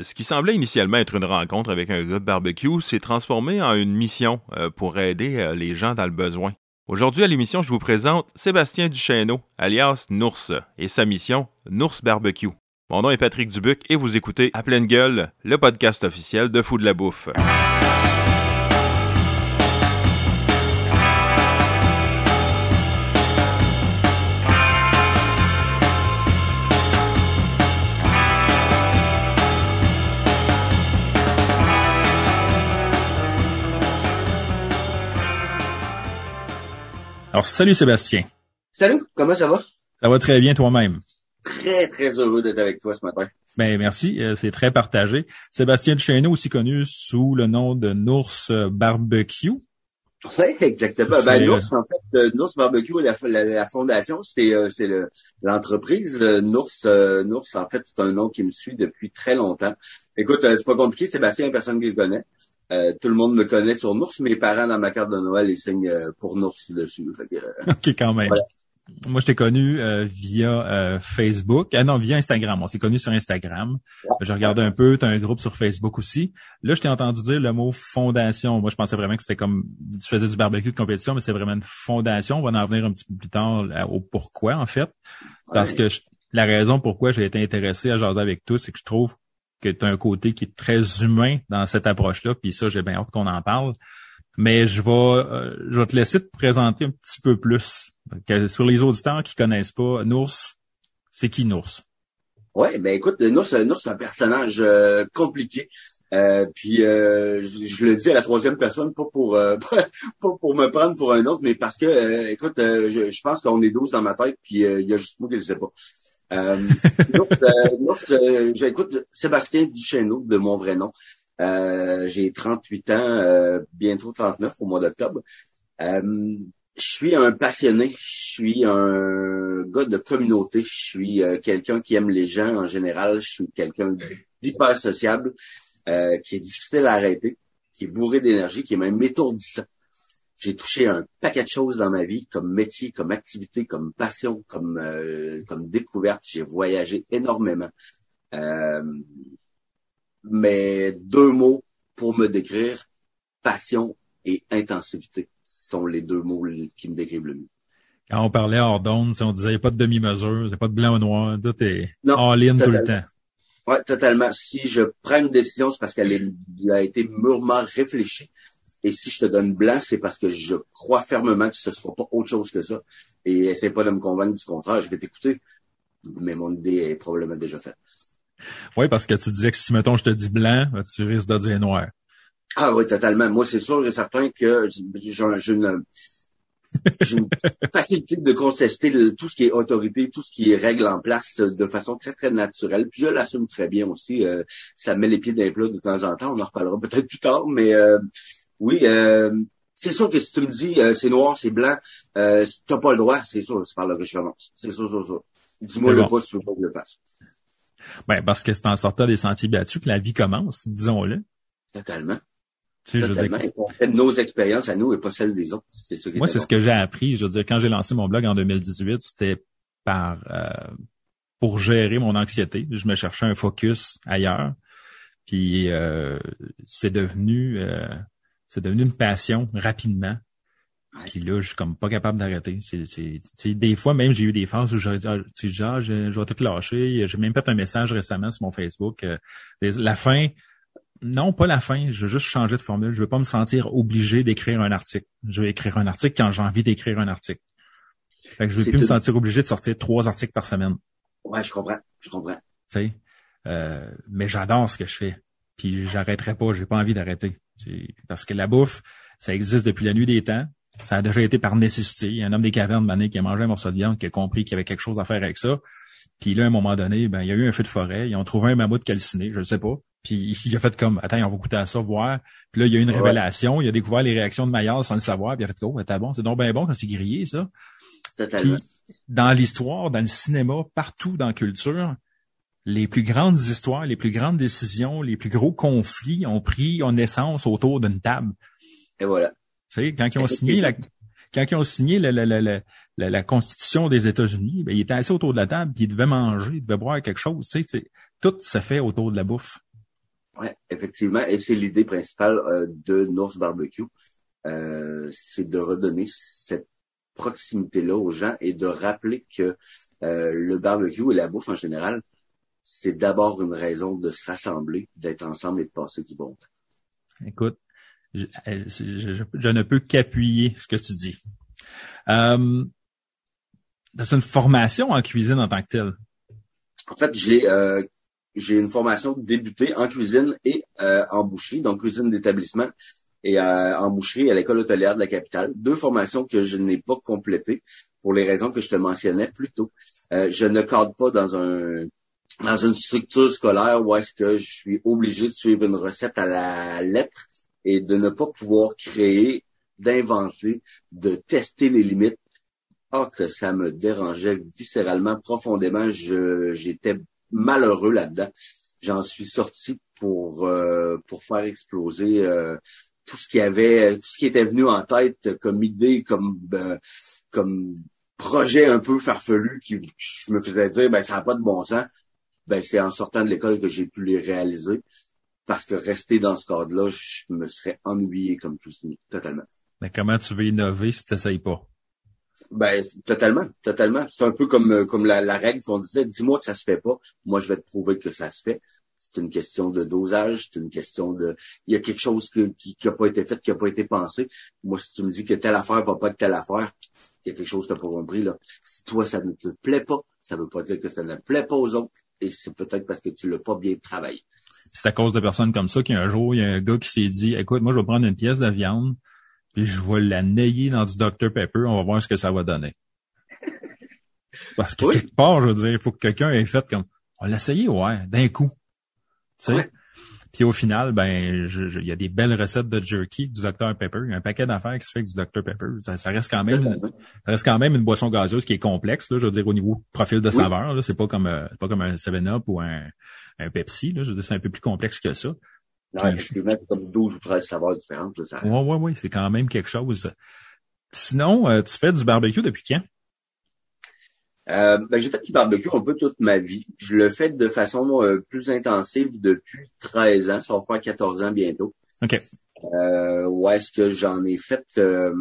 Ce qui semblait initialement être une rencontre avec un gars de barbecue s'est transformé en une mission euh, pour aider euh, les gens dans le besoin. Aujourd'hui à l'émission, je vous présente Sébastien Duchesneau, alias Nours, et sa mission, Nours Barbecue. Mon nom est Patrick Dubuc et vous écoutez À pleine gueule, le podcast officiel de Fou de la bouffe. Alors, salut Sébastien. Salut, comment ça va? Ça va très bien toi-même? Très, très heureux d'être avec toi ce matin. Ben merci, euh, c'est très partagé. Sébastien Duchesneau, aussi connu sous le nom de Nours Barbecue. Oui, exactement. Ben, Nours, en fait, euh, Nours Barbecue, la, la, fondation, c'est euh, c'est l'entreprise. Nours, Nours, en fait, c'est un nom qui me suit depuis très longtemps. Écoute, c'est pas compliqué, Sébastien, personne qui le connaît. Euh, tout le monde me connaît sur Nours. Mes parents, dans ma carte de Noël, ils signent euh, pour Nours dessus. Euh, OK, quand même. Moi, je t'ai connu via Facebook. Ah non, via Instagram. On s'est connu sur Instagram. J'ai regardé un peu. Tu as un groupe sur Facebook aussi. Là, je t'ai entendu dire le mot fondation. Moi, je pensais vraiment que c'était comme tu faisais du barbecue de compétition, mais c'est vraiment une fondation. On va en venir un petit peu plus tard au pourquoi, en fait. Parce que la raison pourquoi j'ai été intéressé à jaser avec toi, c'est que je trouve que tu as un côté qui est très humain dans cette approche-là, puis ça, j'ai bien hâte qu'on en parle. Mais je vais, euh, je vais te laisser te présenter un petit peu plus. sur les auditeurs qui connaissent pas, Nours, c'est qui Nours? Oui, ben écoute, Nours, c'est un personnage euh, compliqué. Euh, puis je, le dis à la troisième personne, pas pour pas pour me prendre pour un autre, mais parce que écoute, je, je, pense qu'on est douze dans ma tête, puis il y a juste moi qui le sais pas. Euh, euh, j'écoute Sébastien Duchesneau, de mon vrai nom. Euh, j'ai 38 ans, euh, bientôt 39 au mois d'octobre. Euh, je suis un passionné, je suis un gars de communauté, je suis quelqu'un qui aime les gens en général, je suis quelqu'un d'hyper sociable, qui est difficile à arrêter, qui est bourré d'énergie, qui est même étourdissant. J'ai touché un paquet de choses dans ma vie, comme métier, comme activité, comme passion, comme euh, comme découverte. J'ai voyagé énormément. Euh, mais deux mots pour me décrire, passion et intensivité sont les deux mots qui me décrivent le mieux. Quand on parlait hors d'onde, on disait pas de demi-mesure, c'est pas de blanc ou noir, tout est all-in tout le temps. Oui, totalement. Si je prends une décision, c'est parce qu'elle a été mûrement réfléchie. Et si je te donne blanc, c'est parce que je crois fermement que ce ne sera pas autre chose que ça. Et essaie pas de me convaincre du contraire, je vais t'écouter. Mais mon idée est probablement déjà faite. Oui, parce que tu disais que si, mettons, je te dis blanc, tu risques de dire noir. Ah oui, totalement. Moi, c'est sûr et certain que j'ai une, une facilité de contester tout ce qui est autorité, tout ce qui est règle en place de façon très, très naturelle. Puis je l'assume très bien aussi. Euh, ça met les pieds dans les plats de temps en temps. On en reparlera peut-être plus tard, mais euh, oui, euh, c'est sûr que si tu me dis euh, c'est noir, c'est blanc, euh, t'as pas le droit, c'est sûr, c'est par là que je commence. C'est sûr, c'est sûr. Dis-moi le pas si tu veux pas que je le fasse. Ben, parce que c'est en sortant des sentiers battus que la vie commence, disons-le. Totalement. Tu sais, Totalement. Je on fait nos expériences à nous et pas celles des autres. C'est Moi, c'est ce que j'ai appris. Je veux dire, quand j'ai lancé mon blog en 2018, c'était par euh, pour gérer mon anxiété. Je me cherchais un focus ailleurs. Puis euh, c'est devenu euh, c'est devenu une passion rapidement. Puis là, je suis comme pas capable d'arrêter. C'est, des fois même, j'ai eu des phases où j'aurais dit, ah, genre, je, je, vais tout lâcher. J'ai même fait un message récemment sur mon Facebook. Euh, la fin, non, pas la fin. Je veux juste changer de formule. Je veux pas me sentir obligé d'écrire un article. Je veux écrire un article quand j'ai envie d'écrire un article. Fait que je veux plus me sentir obligé de sortir trois articles par semaine. Ouais, je comprends. Je comprends. Tu sais, euh, mais j'adore ce que je fais. Puis j'arrêterai pas. J'ai pas envie d'arrêter. Parce que la bouffe, ça existe depuis la nuit des temps. Ça a déjà été par nécessité. Il y a un homme des cavernes mané qui a mangé un morceau de viande, qui a compris qu'il y avait quelque chose à faire avec ça. Puis là, à un moment donné, ben, il y a eu un feu de forêt. Ils ont trouvé un mammouth calciné, je ne sais pas. Puis il a fait comme, attends, on va goûter à ça, voir. Puis là, il y a eu une révélation. Il a découvert les réactions de Maillard sans le savoir. Puis il a fait, oh, t'as bon, c'est donc bien bon quand c'est grillé, ça. Puis, dans l'histoire, dans le cinéma, partout dans la culture, les plus grandes histoires, les plus grandes décisions, les plus gros conflits ont pris en naissance autour d'une table. Et voilà. Tu sais, quand ils ont signé la, quand ils ont signé la, la, la, la Constitution des États-Unis, ben, ils étaient assis autour de la table, puis ils devaient manger, ils devaient boire quelque chose. Tu sais, tout se fait autour de la bouffe. effectivement, et c'est l'idée principale euh, de North Barbecue, euh, c'est de redonner cette proximité-là aux gens et de rappeler que euh, le barbecue et la bouffe en général, c'est d'abord une raison de se rassembler, d'être ensemble et de passer du bon temps. Écoute, je, je, ne peux qu'appuyer ce que tu dis. Euh, as une formation en cuisine en tant que telle? En fait, j'ai euh, j'ai une formation débutée en cuisine et euh, en boucherie, donc cuisine d'établissement et euh, en boucherie à l'école hôtelière de la capitale. Deux formations que je n'ai pas complétées pour les raisons que je te mentionnais plus tôt. Euh, je ne cadre pas dans un dans une structure scolaire où est-ce que je suis obligé de suivre une recette à la lettre et de ne pas pouvoir créer, d'inventer, de tester les limites. Ah, que ça me dérangeait viscéralement, profondément. j'étais malheureux là-dedans. J'en suis sorti pour euh, pour faire exploser euh, tout ce qui avait, tout ce qui était venu en tête comme idée, comme euh, comme projet un peu farfelu qui je me faisais dire ben ça n'a pas de bon sens. Ben c'est en sortant de l'école que j'ai pu les réaliser parce que rester dans ce cadre-là, je me serais ennuyé comme tout totalement. Mais comment tu veux innover si tu n'essayes pas? Ben, totalement, totalement. C'est un peu comme, euh, comme la, la règle qu'on disait, dis-moi que ça se fait pas, moi je vais te prouver que ça se fait. C'est une question de dosage, c'est une question de, il y a quelque chose qui, qui, a pas été fait, qui a pas été pensé. Moi, si tu me dis que telle affaire va pas être telle affaire, il y a quelque chose que tu pas compris, là. Si toi, ça ne te plaît pas, ça veut pas dire que ça ne plaît pas aux autres, et c'est peut-être parce que tu l'as pas bien travaillé. C'est à cause de personnes comme ça qu'un jour, il y a un gars qui s'est dit, écoute, moi, je vais prendre une pièce de viande, puis je vais la nailler dans du Dr Pepper, on va voir ce que ça va donner. Parce que quelque part, je veux dire, il faut que quelqu'un ait fait comme, on l'a essayé, ouais, d'un coup. Tu sais? Puis au final, ben, il y a des belles recettes de jerky du Dr Pepper. Il y a un paquet d'affaires qui se fait avec du Dr Pepper. Ça, reste quand même, ça reste quand même une boisson gazeuse qui est complexe, là, je veux dire, au niveau profil de saveur. Là, c'est pas comme, euh, pas comme un 7-Up ou un, un Pepsi. Là, je veux dire, c'est un peu plus complexe que ça. Non, effectivement, c'est comme 12 ou 13 saveurs différentes. Oui, oui, oui, c'est quand même quelque chose. Sinon, euh, tu fais du barbecue depuis quand? Euh, ben, j'ai fait du barbecue un peu toute ma vie. Je le fais de façon euh, plus intensive depuis 13 ans. Ça va faire 14 ans bientôt. OK. Euh, où est-ce que j'en ai fait euh,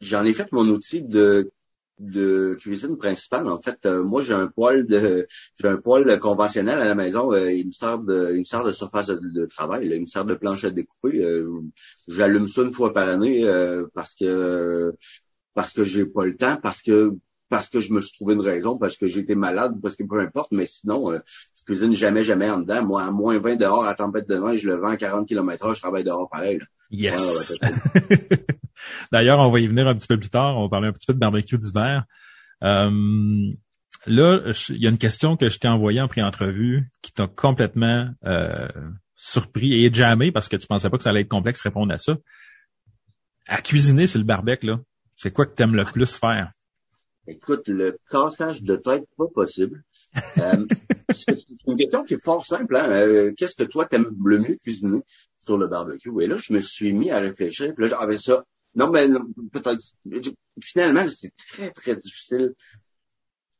j'en ai fait mon outil de de cuisine principale. En fait, euh, moi j'ai un poêle de j'ai un poêle conventionnel à la maison. Il me sert de il me sert de surface de, travail. Il me sert de planche à découper. J'allume ça une fois par année parce que parce que j'ai pas le temps, parce que parce que je me suis trouvé une raison, parce que j'ai été malade, parce que peu importe, mais sinon, je cuisine jamais, jamais en dedans. Moi, à moins 20 dehors, à tempête de vent, je le vends à 40 km heure, je travaille dehors pareil. Yes! D'ailleurs, on va y venir un petit peu plus tard. On va parler un petit peu de barbecue d'hiver. Euh, là, il y a une question que je t'ai envoyée en pré-entrevue qui t'a complètement euh, surpris et jamais parce que tu pensais pas que ça allait être complexe répondre à ça. À cuisiner sur le barbecue, là, c'est quoi que tu aimes le plus faire? Écoute, le cassage de tête, pas possible. Euh, c'est une question qui est fort simple. Hein? Euh, qu'est-ce que toi t'aimes le mieux cuisiner sur le barbecue? Et là, je me suis mis à réfléchir. Puis là, j'avais ça. Non, mais peut-être. Finalement, c'est très, très difficile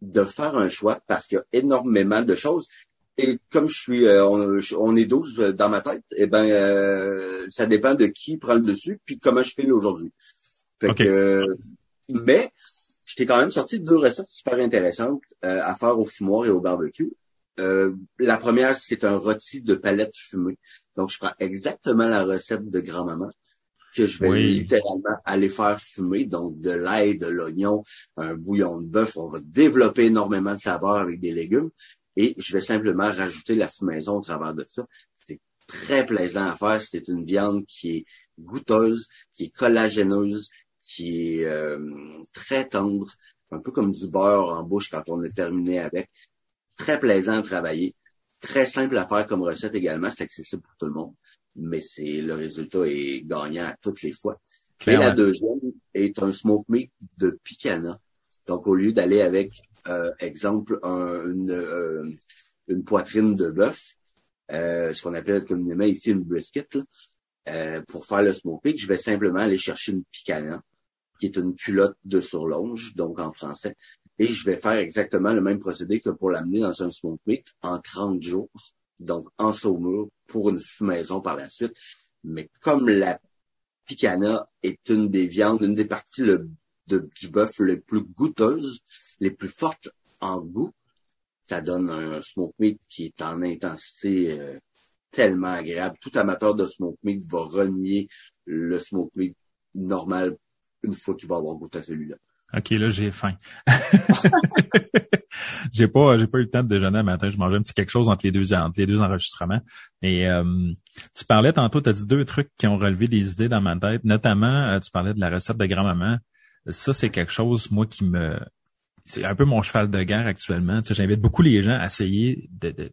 de faire un choix parce qu'il y a énormément de choses. Et comme je suis, euh, on, est 12 dans ma tête, eh ben, ça dépend de qui prend le dessus puis comment je fais aujourd'hui. Fait que, mais je t'ai quand même sorti deux recettes super intéressantes euh, à faire au fumoir et au barbecue. Euh, la première, c'est un rôti de palette fumée. Donc, je prends exactement la recette de grand-maman que je vais littéralement aller faire fumer. Donc, de l'ail, de l'oignon, un bouillon de bœuf. On va développer énormément de saveur avec des légumes. Et je vais simplement rajouter la fumaison au travers de ça. C'est très plaisant à faire. C'est une viande qui est goûteuse, qui est collagéneuse, qui est euh, très tendre, un peu comme du beurre en bouche quand on est terminé avec. Très plaisant à travailler, très simple à faire comme recette également, c'est accessible pour tout le monde, mais c'est le résultat est gagnant à toutes les fois. Et la deuxième est un smoke meat de picana. Donc au lieu d'aller avec, euh, exemple, une, euh, une poitrine de bœuf, ce qu'on appelle communément ici une brisket, pour faire le smoke meat, je vais simplement aller chercher une picana qui est une culotte de surlonge, donc en français. Et je vais faire exactement le même procédé que pour l'amener dans un smoke meat en 30 jours. donc en saumure pour une maison par la suite. Mais comme la picana est une des viandes, une des parties du bœuf les plus goûteuses, les plus fortes en goût, ça donne un smoke meat qui est en intensité euh, tellement agréable. Tout amateur de smoke meat va renier le smoke meat normal une fois qu'il va avoir goûté à celui-là. OK, là, j'ai faim. j'ai pas, j'ai pas eu le temps de déjeuner le matin. Je mangeais un petit quelque chose entre les deux, entre les deux enregistrements. Et euh, tu parlais tantôt, tu as dit deux trucs qui ont relevé des idées dans ma tête. Notamment, euh, tu parlais de la recette de grand-maman. Ça, c'est quelque chose, moi, qui me... C'est un peu mon cheval de guerre actuellement. Tu sais, J'invite beaucoup les gens à essayer de, de, de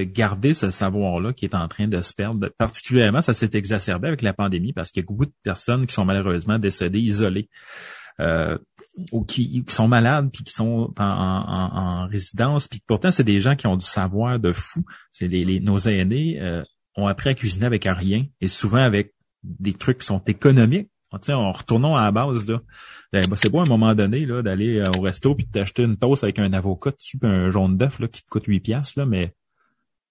garder ce savoir-là qui est en train de se perdre. Particulièrement, ça s'est exacerbé avec la pandémie parce qu'il y a beaucoup de personnes qui sont malheureusement décédées, isolées. Euh, ou qui, sont malades puis qui sont en, en, résidence puis pourtant c'est des gens qui ont du savoir de fou c'est les, nos aînés euh, ont appris à cuisiner avec rien et souvent avec des trucs qui sont économiques en retournant à la base là ben, c'est bon à un moment donné là d'aller euh, au resto puis de t'acheter une toast avec un avocat dessus puis un jaune d'œuf là qui te coûte 8 piastres là mais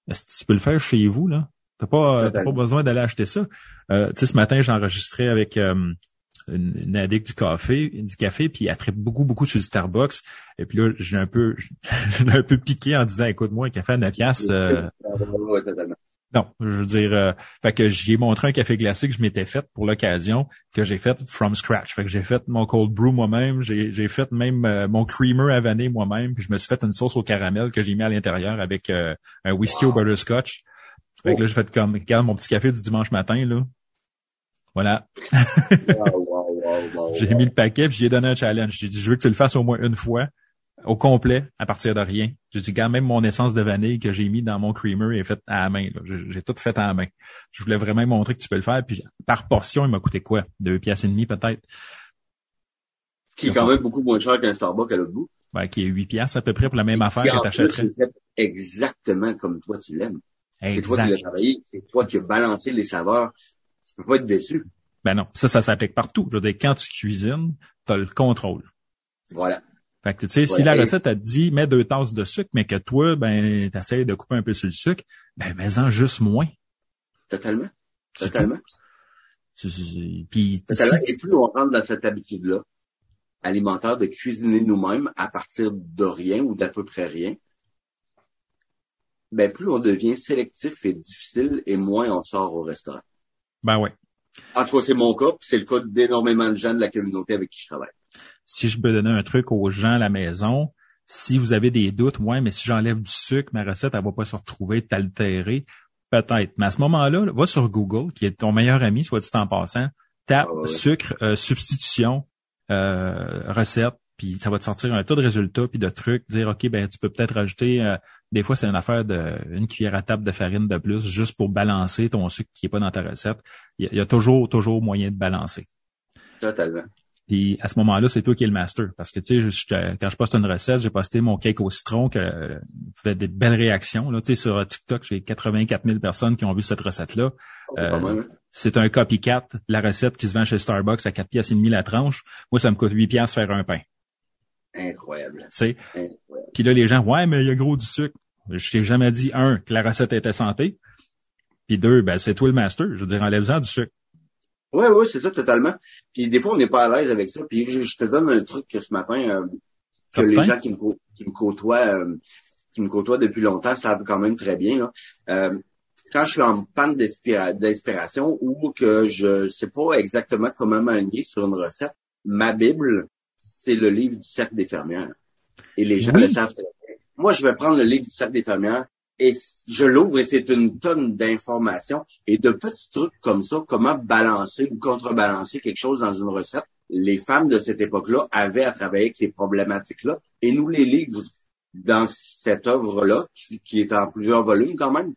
tu peux le faire chez vous là? T'as pas pas besoin d'aller acheter ça. Euh, tu sais ce matin j'ai enregistré avec une, addict du café, du café, puis elle traite beaucoup, beaucoup sur le Starbucks. Et puis là, j'ai un peu, j'ai un peu piqué en disant, écoute-moi, un café à 9 euh... Non, je veux dire, euh, fait que j'ai montré un café glacé que je m'étais fait pour l'occasion, que j'ai fait from scratch. Fait que j'ai fait mon cold brew moi-même, j'ai fait même euh, mon creamer à vanille moi-même, puis je me suis fait une sauce au caramel que j'ai mis à l'intérieur avec euh, un whisky au butterscotch. Fait que là, j'ai fait comme, regarde mon petit café du dimanche matin, là. Voilà. J'ai mis le paquet puis j'ai donné un challenge. J'ai dit, je veux que tu le fasses au moins une fois, au complet, à partir de rien. J'ai dit, quand même mon essence de vanille que j'ai mis dans mon creamer est faite à la main. J'ai tout fait à la main. Je voulais vraiment montrer que tu peux le faire. Puis par portion, il m'a coûté quoi? Deux pièces et demie peut-être. Ce qui est quand même beaucoup moins cher qu'un Starbucks à l'autre bout. Ouais, qui est 8 pièces à peu près pour la même affaire que t'achèterais. C'est exactement comme toi tu l'aimes. C'est toi qui l'as travaillé, c'est toi qui as balancé les saveurs. Tu peux pas être déçu. Ben non, ça, ça s'applique partout. Je veux dire, quand tu cuisines, tu as le contrôle. Voilà. Fait que, tu sais, si la recette a dit, mets deux tasses de sucre, mais que toi, ben, t'essayes de couper un peu sur le sucre, ben, mets-en juste moins. Totalement. Totalement. Puis, Totalement. Et plus on rentre dans cette habitude-là, alimentaire, de cuisiner nous-mêmes à partir de rien ou d'à peu près rien, ben, plus on devient sélectif et difficile et moins on sort au restaurant. Ben ouais. En tout cas, c'est mon cas, c'est le cas d'énormément de gens de la communauté avec qui je travaille. Si je peux donner un truc aux gens à la maison, si vous avez des doutes, ouais, mais si j'enlève du sucre, ma recette, elle va pas se retrouver altérée. Peut-être. Mais à ce moment-là, va sur Google, qui est ton meilleur ami, soit dit en passant, tape ah sucre, euh, substitution, euh, recette, puis ça va te sortir un tas de résultats puis de trucs, dire OK, ben tu peux peut-être rajouter euh, des fois c'est une affaire de une cuillère à table de farine de plus juste pour balancer ton sucre qui est pas dans ta recette. Il y, a toujours toujours moyen de balancer. Totalement. Puis à ce moment-là, c'est toi qui es le master. Parce que tu sais, quand je poste une recette, j'ai posté mon cake au citron qui fait des belles réactions. Là, tu sais, sur TikTok, j'ai 84 000 personnes qui ont vu cette recette-là. Euh, c'est un copycat, la recette qui se vend chez Starbucks à 4 pièces et demi la tranche. Moi, ça me coûte 8 pièces faire un pain. Incroyable. Tu Puis là, les gens, ouais, mais il y a gros du sucre. Je t'ai jamais dit, un, que la recette était santé. Puis deux, ben, c'est toi le master. Je veux dire, enlève-en du sucre. Oui, oui, c'est ça, totalement. Puis des fois, on n'est pas à l'aise avec ça. Puis je, te donne un truc que ce matin, euh, que les gens qui me, qui me côtoient, euh, qui me côtoient depuis longtemps savent quand même très bien. Là. Euh, quand je suis en panne d'inspiration ou que je sais pas exactement comment m'aligner sur une recette, ma Bible, c'est le livre du cercle des fermières. Et les gens le savent très bien. Moi, je vais prendre le livre du cercle des fermières et je l'ouvre et c'est une tonne d'informations et de petits trucs comme ça, comment balancer ou contrebalancer quelque chose dans une recette. Les femmes de cette époque-là avaient à travailler avec ces problématiques-là et nous les livres dans cette œuvre-là, qui, est en plusieurs volumes quand même.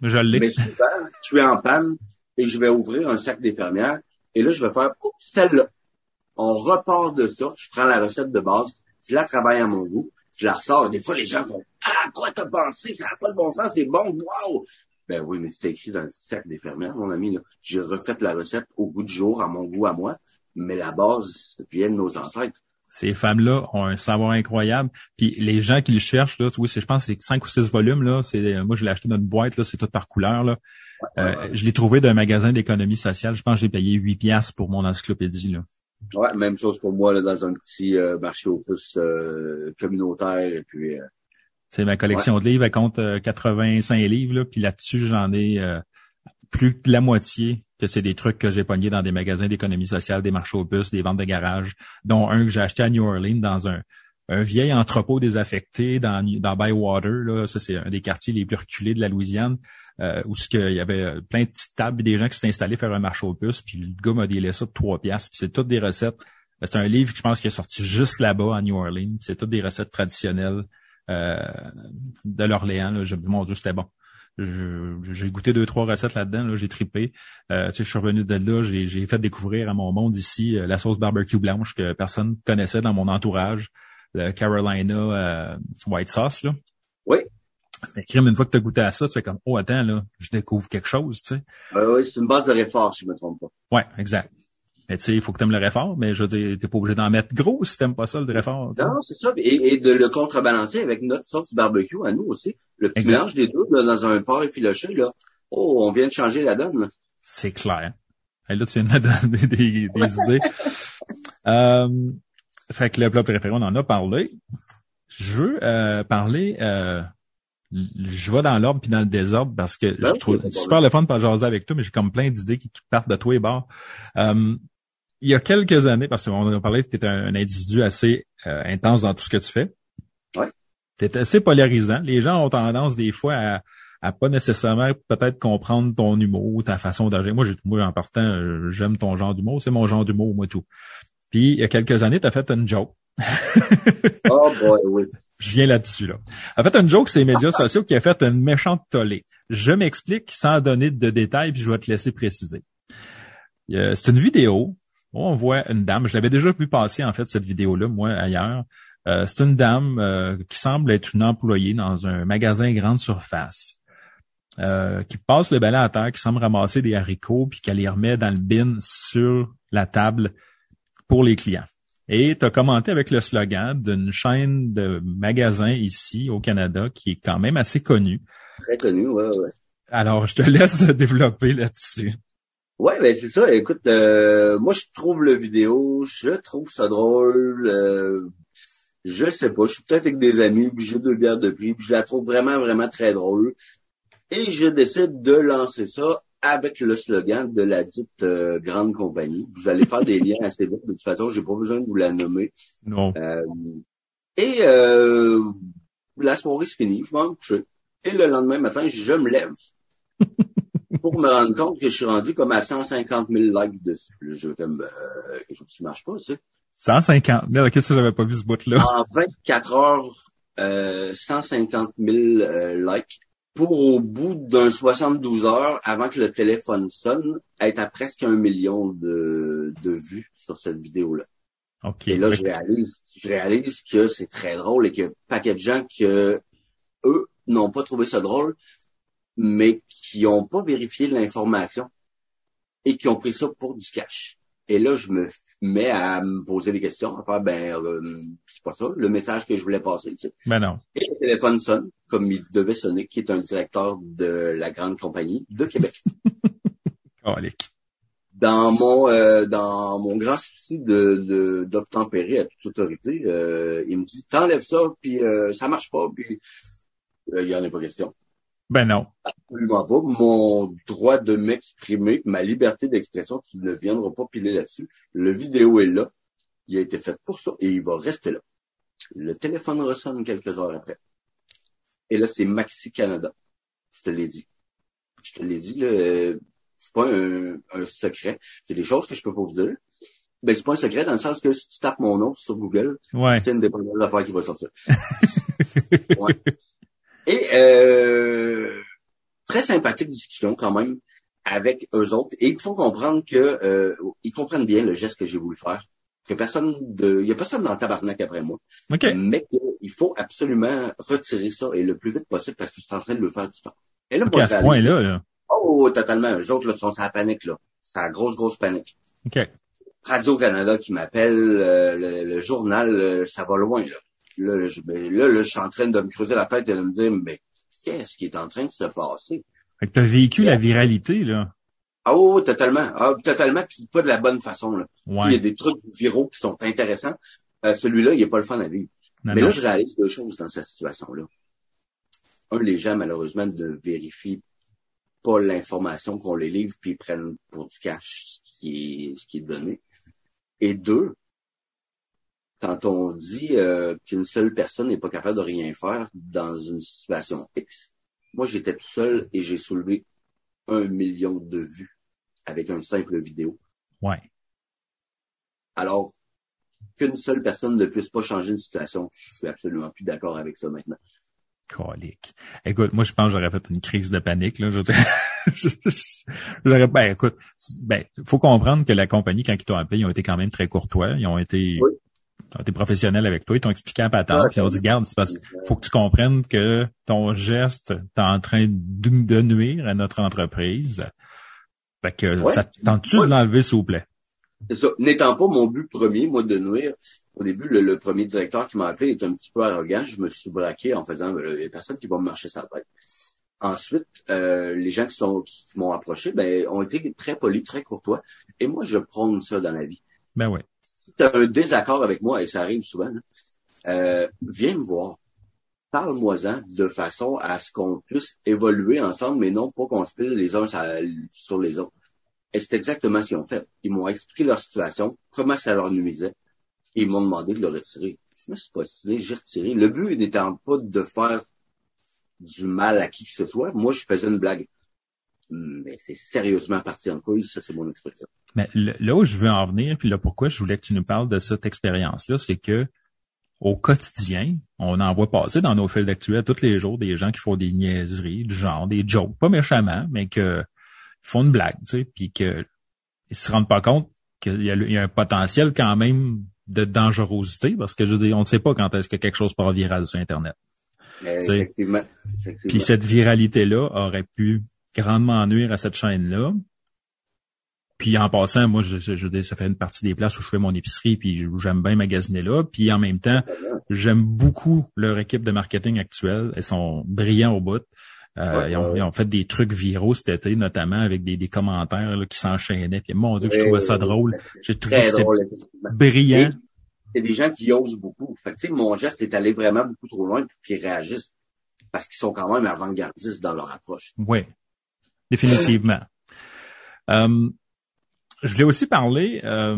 Je l'ai. Mais souvent, je suis en panne et je vais ouvrir un sac des fermières et là, je vais faire celle-là on repart de ça, je prends la recette de base, je la travaille à mon goût, je la ressors. Des fois, les gens vont Ah, quoi t'as pensé? Ça n'a pas de bon sens, c'est bon, wow! Ben oui, mais c'est écrit dans le cercle des fermières, mon ami. J'ai refait la recette au goût du jour, à mon goût à moi, mais la base vient de nos ancêtres. Ces femmes-là ont un savoir incroyable. Puis les gens qui le cherchent, là, oui, je pense que c'est cinq ou six volumes, là. C'est, moi, je l'ai acheté dans une boîte, là, c'est tout par couleur, là. Euh, je l'ai trouvé d'un magasin d'économie sociale. Je pense que j'ai payé 8 piastres pour mon encyclopédie, là. Ouais, même chose pour moi, là, dans un petit euh, marché au plus euh, communautaire. Et puis, c'est ma collection de livres, elle compte 85 livres, là, puis là-dessus, j'en ai plus de la moitié que c'est des trucs que j'ai pognés dans des magasins d'économie sociale, des marchés aux bus, des ventes de garage, dont un que j'ai acheté à New Orleans dans un, un vieil entrepôt désaffecté dans, dans Bywater. Là. Ça, c'est un des quartiers les plus reculés de la Louisiane, euh, où il y avait plein de petites tables des gens qui s'étaient installés faire un marché aux puces, puis le gars m'a délai ça de trois piastres, puis c'est toutes des recettes. C'est un livre, je pense, qui est sorti juste là-bas à New Orleans. C'est toutes des recettes traditionnelles euh, de l'Orléans. Mon Dieu, c'était bon j'ai goûté deux trois recettes là-dedans là, j'ai tripé euh, tu sais je suis revenu de là j'ai fait découvrir à mon monde ici euh, la sauce barbecue blanche que personne connaissait dans mon entourage le Carolina euh, white sauce là oui mais crime une fois que tu as goûté à ça tu fais comme oh attends là je découvre quelque chose tu sais oui c'est une base de réfort si je me trompe pas ouais exact mais tu sais, il faut que tu aimes le réfort, mais je veux dire, t'es pas obligé d'en mettre gros si t'aimes pas ça, le réfort. Non, c'est ça. Et, de le contrebalancer avec notre sauce barbecue à nous aussi. Le petit mélange des deux, dans un porc effiloché, là. Oh, on vient de changer la donne, C'est clair. Et là, tu viens de donner des, des idées. Euh, fait que le plat préféré, on en a parlé. Je veux euh, parler... Euh, je vais dans l'ordre puis dans le désordre parce que ben je trouve super le fun de pas jaser avec toi, mais j'ai comme plein d'idées qui, partent de toi et bords. Euh, il y a quelques années, parce qu'on a parlé tu étais un, individu assez euh, intense dans tout ce que tu fais. Ouais. Tu es assez polarisant. Les gens ont tendance des fois à, à pas nécessairement peut-être comprendre ton humour, ta façon d'agir. Moi, moi, en partant, j'aime ton genre d'humour. C'est mon genre d'humour, moi, tout. Puis, il y a quelques années, tu as fait une joke. oh boy, oui. Je viens là-dessus, là. En fait, une joke, c'est les médias sociaux qui a fait une méchante tollée. Je m'explique sans donner de détails, puis je vais te laisser préciser. C'est une vidéo on voit une dame, je l'avais déjà vu passer en fait cette vidéo-là, moi, ailleurs. Euh, c'est une dame euh, qui semble être une employée dans un magasin grande surface, euh, qui passe le balai à terre, qui semble ramasser des haricots, puis qu'elle les remet dans le bin sur la table pour les clients. Et tu as commenté avec le slogan d'une chaîne de magasins ici au Canada qui est quand même assez connue. Très connue, ouais, ouais. Alors, je te laisse développer là-dessus. Ouais, ben c'est ça. Écoute, euh, moi je trouve le vidéo, je trouve ça drôle. Euh, je sais pas, je suis peut-être avec des amis, puis j'ai deux bières de prix, puis je la trouve vraiment, vraiment très drôle. Et je décide de lancer ça avec le slogan de la dite euh, grande compagnie. Vous allez faire des liens assez vite. De toute façon, j'ai pas besoin de vous la nommer. Non. et la soirée se finit, je m'en coucher. Et le lendemain matin, je me lève. pour me rendre compte que je suis rendu comme à 150 000 likes dessus. Je comme euh, quelque chose qui marche pas, tu sais. 150 000, qu'est-ce que j'avais pas vu ce bout-là? En 24 heures, euh, 150 000 euh, likes pour au bout d'un 72 heures, avant que le téléphone sonne, être à presque un million de, de vues sur cette vidéo-là. Okay. Et là, je réalise, je réalise que c'est très drôle et que paquet de gens que eux n'ont pas trouvé ça drôle, mais qui n'ont pas vérifié l'information et qui ont pris ça pour du cash. Et là, je me mets à me poser des questions, à faire, ben, euh, c'est pas ça, le message que je voulais passer, tu sais. Ben non. Et le téléphone sonne, comme il devait sonner, qui est un directeur de la grande compagnie de Québec. dans mon euh, dans mon grand souci de d'obtempérer à toute autorité, euh, il me dit t'enlèves ça puis ça marche pas puis il y en a pas question. Ben non. Absolument pas. Mon droit de m'exprimer, ma liberté d'expression, tu ne viendras pas piler là-dessus. Le vidéo est là. Il a été fait pour ça et il va rester là. Le téléphone ressonne quelques heures après. Et là, c'est Maxi Canada. Je te l'ai dit. Je te l'ai dit, c'est pas un, secret. C'est des choses que je peux pas vous dire. Ben, c'est pas un secret dans le sens que si tu tapes mon nom sur Google, c'est une des premières affaires qui va sortir. ouais. Et euh, très sympathique discussion quand même avec eux autres. Et il faut comprendre que euh, ils comprennent bien le geste que j'ai voulu faire. Que personne de. Il y a personne dans le tabarnak après moi. Mais qu'il faut absolument retirer ça et le plus vite possible parce que c'est en train de le faire du temps. Et là, à ce point-là, Oh, totalement. Eux autres, là, sont la panique, là. C'est la grosse, grosse panique. OK. Radio-Canada qui m'appelle, le, journal, ça va loin. Là. Là, je, ben, là, là, je suis en train de me creuser la tête et de me dire, mais qu'est-ce qui est en train de se passer? Fait que t'as vécu la viralité, là. Ah oui, totalement. Ah, totalement, puis pas de la bonne façon. Là. Il y a des trucs viraux qui sont intéressants. Euh, celui-là, il est pas le fun à vivre. Mais là, je réalise deux choses dans cette situation-là. Un, les gens, malheureusement, ne vérifient pas l'information qu'on les livre, puis ils prennent pour du cash ce qui est, ce qui est donné. Et deux, quand on dit euh, qu'une seule personne n'est pas capable de rien faire dans une situation X, moi j'étais tout seul et j'ai soulevé un million de vues avec un simple vidéo. Ouais. Alors, qu'une seule personne ne puisse pas changer une situation, je suis absolument plus d'accord avec ça maintenant. Colique. Écoute, moi, je pense que j'aurais fait une crise de panique, là. Ben, écoute, ben, faut comprendre que la compagnie, quand ils t'ont appelé, ils ont été quand même très courtois. Ils ont été, oui. Été professionnels avec toi. Ils t'ont expliqué à patente. puis ils ont dit, garde, c'est parce faut que tu comprennes que ton geste est en train de nuire à notre entreprise. Fait que, ça tente-tu de l'enlever, s'il vous plaît? C'est ça. N'étant pas mon but premier, moi, de nuire, au début, le, premier directeur qui m'a appelé était un petit peu arrogant. Je me suis braqué en faisant, euh, il y a personne qui va me marcher sa tête. Ensuite, euh, les gens qui sont qui, m'ont approché, ben, ont été très polis, très courtois. Et moi, je prône ça dans la vie. Ben oui. Tu as un désaccord avec moi, et ça arrive souvent, euh, viens me voir. Parle-moi-en de façon à ce qu'on puisse évoluer ensemble, mais non pas qu'on se pile les uns sur les autres. Et c'est exactement ce qu'ils ont fait. Ils m'ont expliqué leur situation, comment ça leur nuisait, et ils m'ont demandé de le retirer. Je me suis pas j'ai retiré. Le but n'étant pas de faire du mal à qui que ce soit. Moi, je faisais une blague. Mais c'est sérieusement parti en couille, ça c'est mon expression. Mais là où je veux en venir, puis là pourquoi je voulais que tu nous parles de cette expérience-là, c'est que au quotidien, on en voit passer dans nos fils d'actuels tous les jours des gens qui font des niaiseries, du genre, des jokes, pas méchamment, mais que font une blague, tu sais, puis qu'ils se rendent pas compte qu'il y, a un potentiel quand même de dangerosité, parce que je veux dire, on ne sait pas quand est-ce que quelque chose part viral sur Internet. Effectivement. Puis cette viralité-là aurait pu grandement nuire à cette chaîne-là. Puis en passant, moi, je, je, ça fait une partie des places où je fais mon épicerie, puis j'aime bien magasiner là. Puis en même temps, j'aime beaucoup leur équipe de marketing actuelle. Elles sont brillants au bout. Euh, ils, ont, fait des trucs viraux cet été, notamment avec des, commentaires qui s'enchaînaient. Puis mon Dieu, je trouvais ça drôle. J'ai trouvé que c'était brillant. C'est des gens qui osent beaucoup. Fait que, mon geste est allé vraiment beaucoup trop loin pour qu'ils réagissent. Parce qu'ils sont quand même avant-gardistes dans leur approche. Oui, définitivement. Euh, je voulais aussi parler, euh,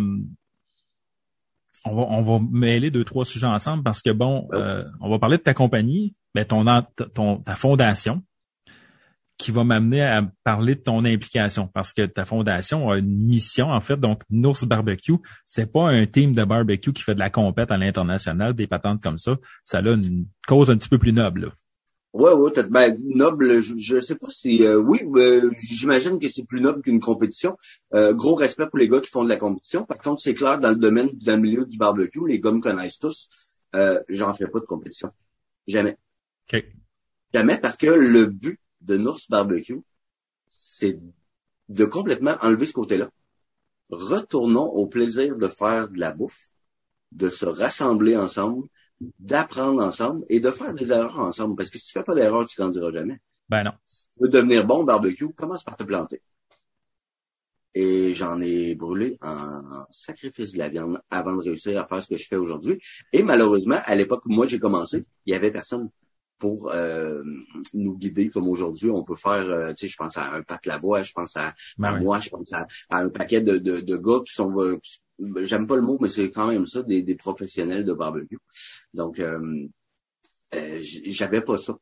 on, va, on va mêler deux, trois sujets ensemble parce que bon, euh, on va parler de ta compagnie, mais ton, ton ta fondation qui va m'amener à parler de ton implication parce que ta fondation a une mission en fait. Donc Nours Barbecue c'est pas un team de barbecue qui fait de la compète à l'international des patentes comme ça. Ça a une cause un petit peu plus noble Ouais, ouais, ben, noble, je, ne sais pas si euh, oui, euh, j'imagine que c'est plus noble qu'une compétition. Euh, gros respect pour les gars qui font de la compétition. Par contre, c'est clair dans le domaine, dans le milieu du barbecue, les gars me connaissent tous. J'en fais pas de compétition, jamais. Jamais parce que le but de Norse Barbecue, c'est de complètement enlever ce côté-là. Retournons au plaisir de faire de la bouffe, de se rassembler ensemble, d'apprendre ensemble et de faire des erreurs ensemble. Parce que si tu fais pas d'erreurs, tu grandiras jamais. Ben non. Si tu veux devenir bon barbecue, commence par te planter. Et j'en ai brûlé en sacrifice de la viande avant de réussir à faire ce que je fais aujourd'hui. Et malheureusement, à l'époque où moi j'ai commencé, il y avait personne pour euh, nous guider comme aujourd'hui. On peut faire, euh, tu sais, je pense à un Pat Lavoie, je pense à, ben moi, je pense à, un paquet de, de, de gars qui sont, euh, j'aime pas le mot, mais c'est quand même ça, des, des professionnels de barbecue. Donc, euh, j'avais pas ça.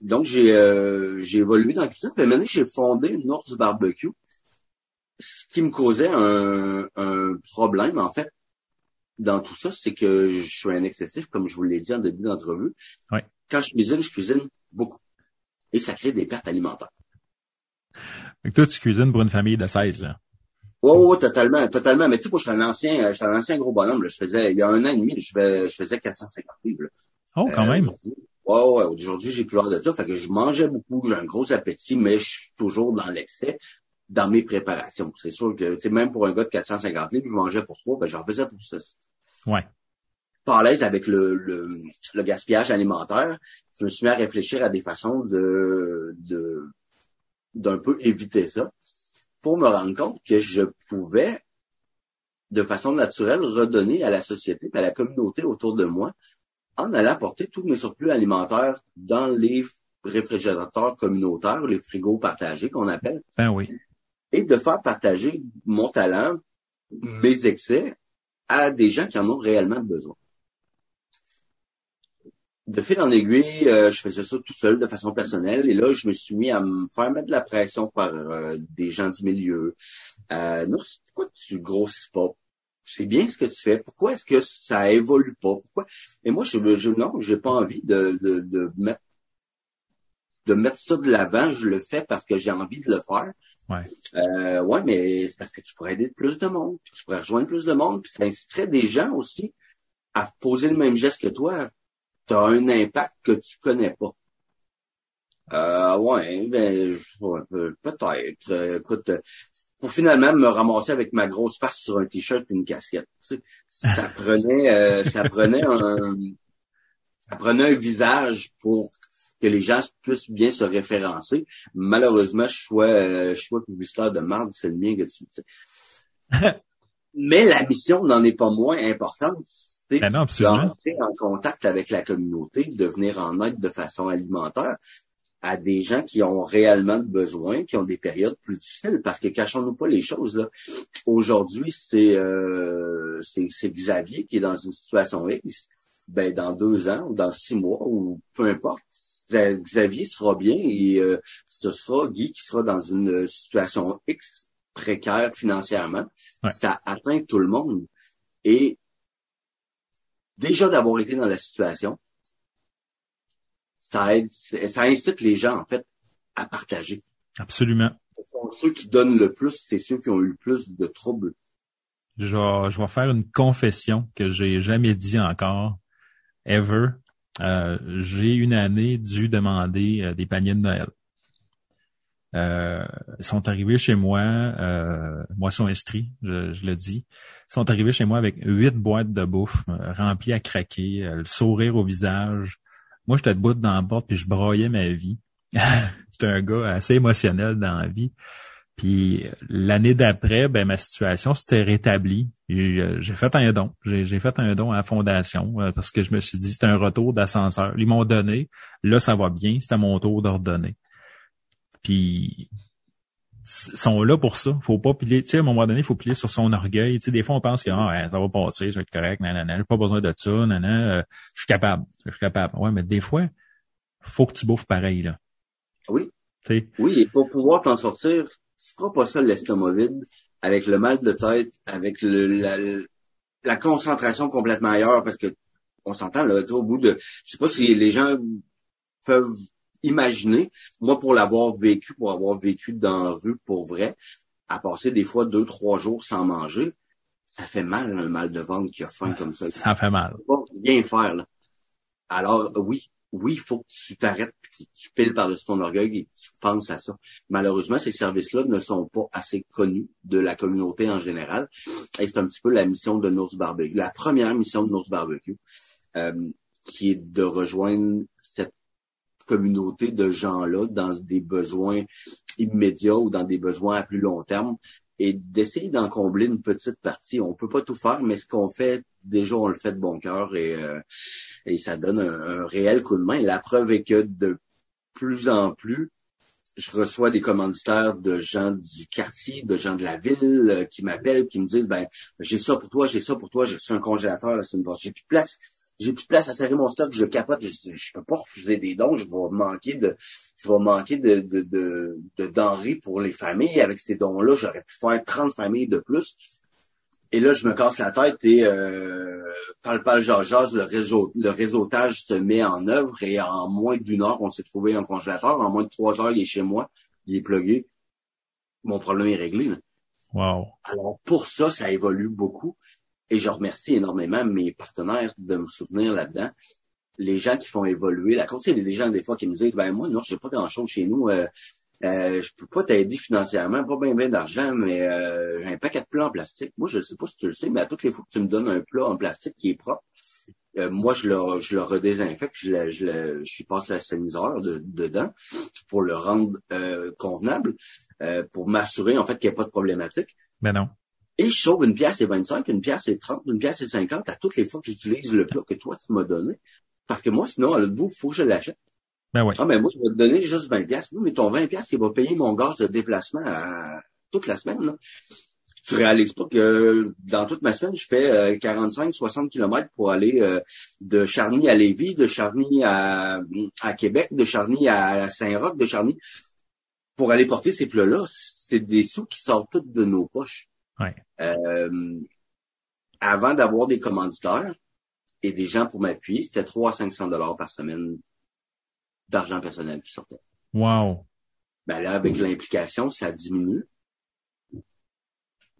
donc, j'ai j'ai évolué dans la cuisine. Puis maintenant, j'ai fondé North Barbecue, ce qui me causait un, un problème, en fait, dans tout ça, c'est que je suis un excessif, comme je vous l'ai dit en début d'entrevue. Ouais quand je cuisine, je cuisine beaucoup. Et ça crée des pertes alimentaires. Et toi, tu cuisines pour une famille de 16, là. Oh, totalement, totalement. Mais tu sais, moi, je suis un ancien, je suis un ancien gros bonhomme. Je faisais, il y a un an et demi, je faisais, je faisais 450 livres. Oh, quand même. Ouais, ouais, aujourd'hui, j'ai plus l'air de ça. Fait que je mangeais beaucoup, j'ai un gros appétit, mais je suis toujours dans l'excès. dans mes préparations. C'est sûr que, c'est même pour un gars de 450 livres, je mangeais pour trois, ben j'en faisais pour ça. Ouais. Pas à l'aise avec le, le, le, gaspillage alimentaire, je me suis mis à réfléchir à des façons de, de d'un peu éviter ça pour me rendre compte que je pouvais de façon naturelle redonner à la société, à la communauté autour de moi en allant porter tous mes surplus alimentaires dans les réfrigérateurs communautaires, les frigos partagés qu'on appelle. Ben oui. Et de faire partager mon talent, mes excès à des gens qui en ont réellement besoin. De fil en aiguille, euh, je faisais ça tout seul de façon personnelle et là, je me suis mis à me faire mettre de la pression par euh, des gens du milieu. Euh, non, pourquoi tu grossis pas? c'est bien ce que tu fais. Pourquoi est-ce que ça évolue pas? Pourquoi? Et moi, je, je non, j'ai pas envie de, de, de mettre de mettre ça de l'avant, je le fais parce que j'ai envie de le faire. Ouais. Euh, ouais, mais c'est parce que tu pourrais aider plus de monde, puis tu pourrais rejoindre plus de monde, puis ça inciterait des gens aussi à poser le même geste que toi. Tu as un impact que tu connais pas. Euh, ouais, ben, peut-être. Euh, écoute, pour finalement me ramasser avec ma grosse face sur un t-shirt et une casquette. Tu sais, ça prenait, euh, ça prenait un, ça prenait un visage pour que les gens puissent bien se référencer. Malheureusement, je choix, euh, choix publicitaire de marde, c'est le mien que tu sais. Mais la mission n'en est pas moins importante. Ben d'entrer en contact avec la communauté, de venir en aide de façon alimentaire à des gens qui ont réellement besoin, qui ont des périodes plus difficiles, parce que cachons-nous pas les choses. Là. Aujourd'hui, c'est, euh, c'est, Xavier qui est dans une situation X. Ben, dans deux ans, ou dans six mois, ou peu importe, Xavier sera bien et euh, ce sera Guy qui sera dans une situation X précaire financièrement. Ça atteint tout le monde. Et déjà d'avoir été dans la situation, ça aide, ça incite les gens, en fait, à partager. Absolument. Ce sont ceux qui donnent le plus, c'est ceux qui ont eu le plus de troubles. Je vais, je vais faire une confession que j'ai jamais dit encore, ever. Euh, j'ai une année dû demander euh, des paniers de Noël. Euh, sont arrivés chez moi, euh, moisson estrie, je, je, le dis. Sont arrivés chez moi avec huit boîtes de bouffe euh, remplies à craquer, le sourire au visage, moi, j'étais debout dans la porte puis je broyais ma vie. J'étais un gars assez émotionnel dans la vie. Puis l'année d'après, ben ma situation s'était rétablie. Euh, j'ai fait un don. J'ai fait un don à la fondation euh, parce que je me suis dit c'était un retour d'ascenseur. Ils m'ont donné. Là, ça va bien. C'était mon tour d'ordonner. Puis sont là pour ça. Faut pas plier, tu sais, à un moment donné, il faut plier sur son orgueil. Tu sais, des fois, on pense que ah, ça va passer, je vais être correct, nanana, j'ai pas besoin de ça, nanana, euh, je suis capable, je suis capable. Ouais, mais des fois, faut que tu bouffes pareil, là. Oui. sais. Oui, et pour pouvoir t'en sortir, tu feras pas ça l'estomac vide, avec le mal de tête, avec le, la, la concentration complètement ailleurs, parce que on s'entend, là, au bout de, je sais pas si les gens peuvent imaginer, moi pour l'avoir vécu, pour avoir vécu dans la rue pour vrai, à passer des fois deux, trois jours sans manger, ça fait mal un mal de ventre qui a faim comme ça. Ça fait mal. Pas bien faire là. Alors oui, oui, il faut que tu t'arrêtes, que tu piles par-dessus ton orgueil et que tu penses à ça. Malheureusement, ces services-là ne sont pas assez connus de la communauté en général. Et c'est un petit peu la mission de Nours Barbecue, la première mission de Nours Barbecue, euh, qui est de rejoindre cette communauté de gens-là dans des besoins immédiats ou dans des besoins à plus long terme et d'essayer d'en combler une petite partie. On peut pas tout faire, mais ce qu'on fait, déjà, on le fait de bon cœur et, euh, et ça donne un, réel coup de main. La preuve est que de plus en plus, je reçois des commanditaires de gens du quartier, de gens de la ville euh, qui m'appellent, qui me disent, ben, j'ai ça pour toi, j'ai ça pour toi, j'ai un congélateur la semaine j'ai plus de place j'ai plus de place à serrer mon stock, je capote, je, je peux pas refuser des dons, je vais manquer de, je vais manquer de, de, de, de denrées pour les familles. Avec ces dons-là, j'aurais pu faire 30 familles de plus. Et là, je me casse la tête et euh, parle pas le réseau, le réseautage se met en œuvre et en moins d'une heure, on s'est trouvé un congélateur. En moins de trois heures, il est chez moi, il est plugué. Mon problème est réglé. Wow. Alors pour ça, ça évolue beaucoup. Et je remercie énormément mes partenaires de me soutenir là-dedans. Les gens qui font évoluer la course. Il y a des gens des fois qui me disent, ben moi, non, je sais pas grand-chose chez nous. Euh, euh, je peux pas t'aider financièrement, pas bien bien d'argent, mais euh, j'ai un paquet de plats en plastique. Moi, je ne sais pas si tu le sais, mais à toutes les fois que tu me donnes un plat en plastique qui est propre, euh, moi, je le, je le redésinfecte, je, le, je, le, je passe la sainiseur de, dedans pour le rendre euh, convenable, euh, pour m'assurer en fait qu'il n'y a pas de problématique. Ben non. Et je sauve une pièce et 25, une pièce et 30, une pièce et 50 à toutes les fois que j'utilise le plat que toi, tu m'as donné. Parce que moi, sinon, à l'autre bout, il faut que je l'achète. Ben oui. Ah, mais moi, je vais te donner juste 20 pièces. mais ton 20 pièces, il va payer mon gaz de déplacement à... toute la semaine. Là tu réalises pas que dans toute ma semaine, je fais 45-60 euh, km pour aller euh, de Charny à Lévis, de Charny à, à Québec, de Charny à Saint-Roch, de Charny pour aller porter ces plats-là. C'est des sous qui sortent toutes de nos poches. Ouais. Euh, avant d'avoir des commanditaires et des gens pour m'appuyer, c'était 300 à 500 dollars par semaine d'argent personnel qui sortait. Wow. Ben là, avec l'implication, ça diminue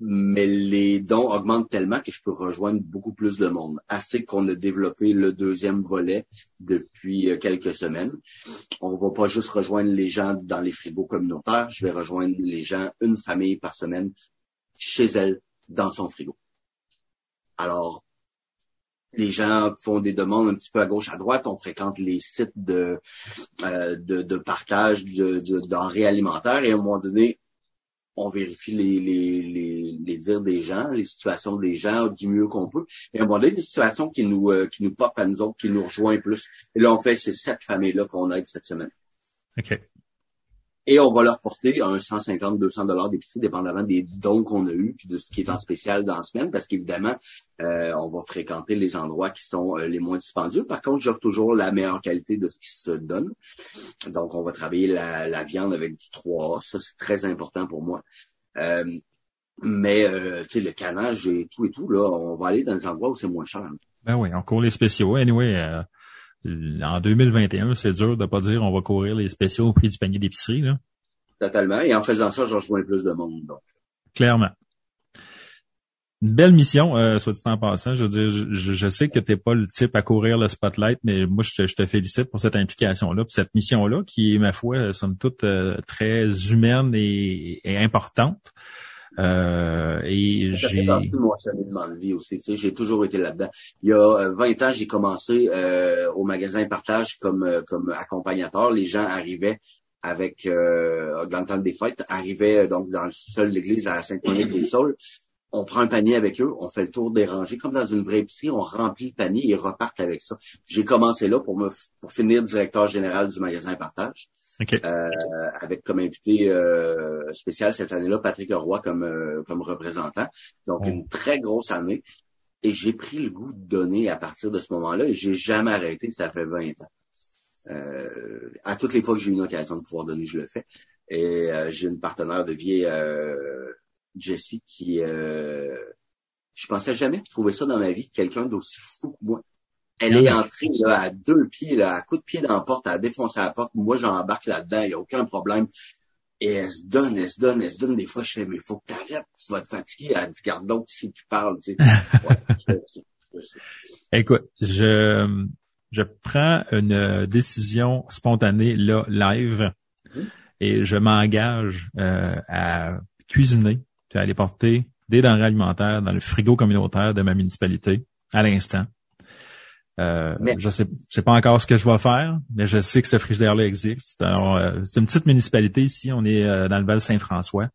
mais les dons augmentent tellement que je peux rejoindre beaucoup plus de monde. Assez qu'on a développé le deuxième volet depuis euh, quelques semaines. On va pas juste rejoindre les gens dans les frigos communautaires, je vais rejoindre les gens, une famille par semaine, chez elle, dans son frigo. Alors, les gens font des demandes un petit peu à gauche, à droite. On fréquente les sites de, euh, de, de, partage de, de denrées alimentaires et à un moment donné, on vérifie les, les, les, les, dires des gens, les situations des gens du mieux qu'on peut. Et à un moment donné, des situations qui nous, euh, qui nous pop à nous autres, qui nous rejoignent plus. Et là, on fait ces sept familles-là qu'on aide cette semaine. OK et on va leur porter un 150, 200 dollars d'épicerie, dépendamment des dons qu'on a eus, puis de ce qui est en spécial dans la semaine, parce qu'évidemment, euh, on va fréquenter les endroits qui sont euh, les moins dispendieux. Par contre, j'offre toujours la meilleure qualité de ce qui se donne. Donc, on va travailler la, viande avec du 3A. Ça, c'est très important pour moi. Euh, mais, tu sais, le canage et tout et tout, là, on va aller dans des endroits où c'est moins cher. Ben oui, on court les spéciaux. Anyway, en 2021, c'est dur de pas dire on va courir les spéciaux au prix du panier d'épicerie. Là. Totalement. Et en faisant ça, je rejoins plus de monde. Donc. Clairement. Une belle mission, euh, soit dit en passant. Je veux dire, je, sais que tu n'es pas le type à courir le spotlight, mais moi, je te, félicite pour cette implication-là, pour cette mission-là, qui est, ma foi, somme toute, euh, très humaine et importante. Euh, et j'ai. de vie aussi. j'ai toujours été là-dedans. Il y a 20 euh, ans, j'ai commencé euh, au magasin Partage comme euh, comme accompagnateur. Les gens arrivaient avec euh, dans le temps des fêtes, arrivaient donc dans le sol de l'église à Sainte-Monique des Saules. On prend un panier avec eux, on fait le tour des rangées comme dans une vraie épicerie, on remplit le panier et ils repartent avec ça. J'ai commencé là pour me pour finir directeur général du magasin Partage. Euh, avec comme invité euh, spécial cette année-là Patrick Roy comme, euh, comme représentant. Donc, une très grosse année. Et j'ai pris le goût de donner à partir de ce moment-là. Et j'ai jamais arrêté, ça fait 20 ans. à toutes les fois que j'ai une occasion de pouvoir donner, je le fais. Et j'ai une partenaire de vie, Jessie, qui... je pensais jamais trouver ça dans ma vie, quelqu'un d'aussi fou que moi. Elle est entrée là, à deux pieds, là, à coup de pied dans la porte, à défoncer la porte. Moi, j'embarque là-dedans, il n'y a aucun problème. Et elle se donne, elle se donne, elle se donne. Des fois, je fais, mais il faut que tu arrêtes, tu vas te fatiguer. Elle dit, garde d'autres ici qui parlent. Tu sais. Écoute, je, je prends une décision spontanée, là, live, hum. et je m'engage euh, à cuisiner, à aller porter des denrées alimentaires dans le frigo communautaire de ma municipalité à l'instant. Euh, je sais, sais pas encore ce que je vais faire, mais je sais que ce frigidaire-là existe. Alors, euh, c'est une petite municipalité ici. On est euh, dans le Val-Saint-François.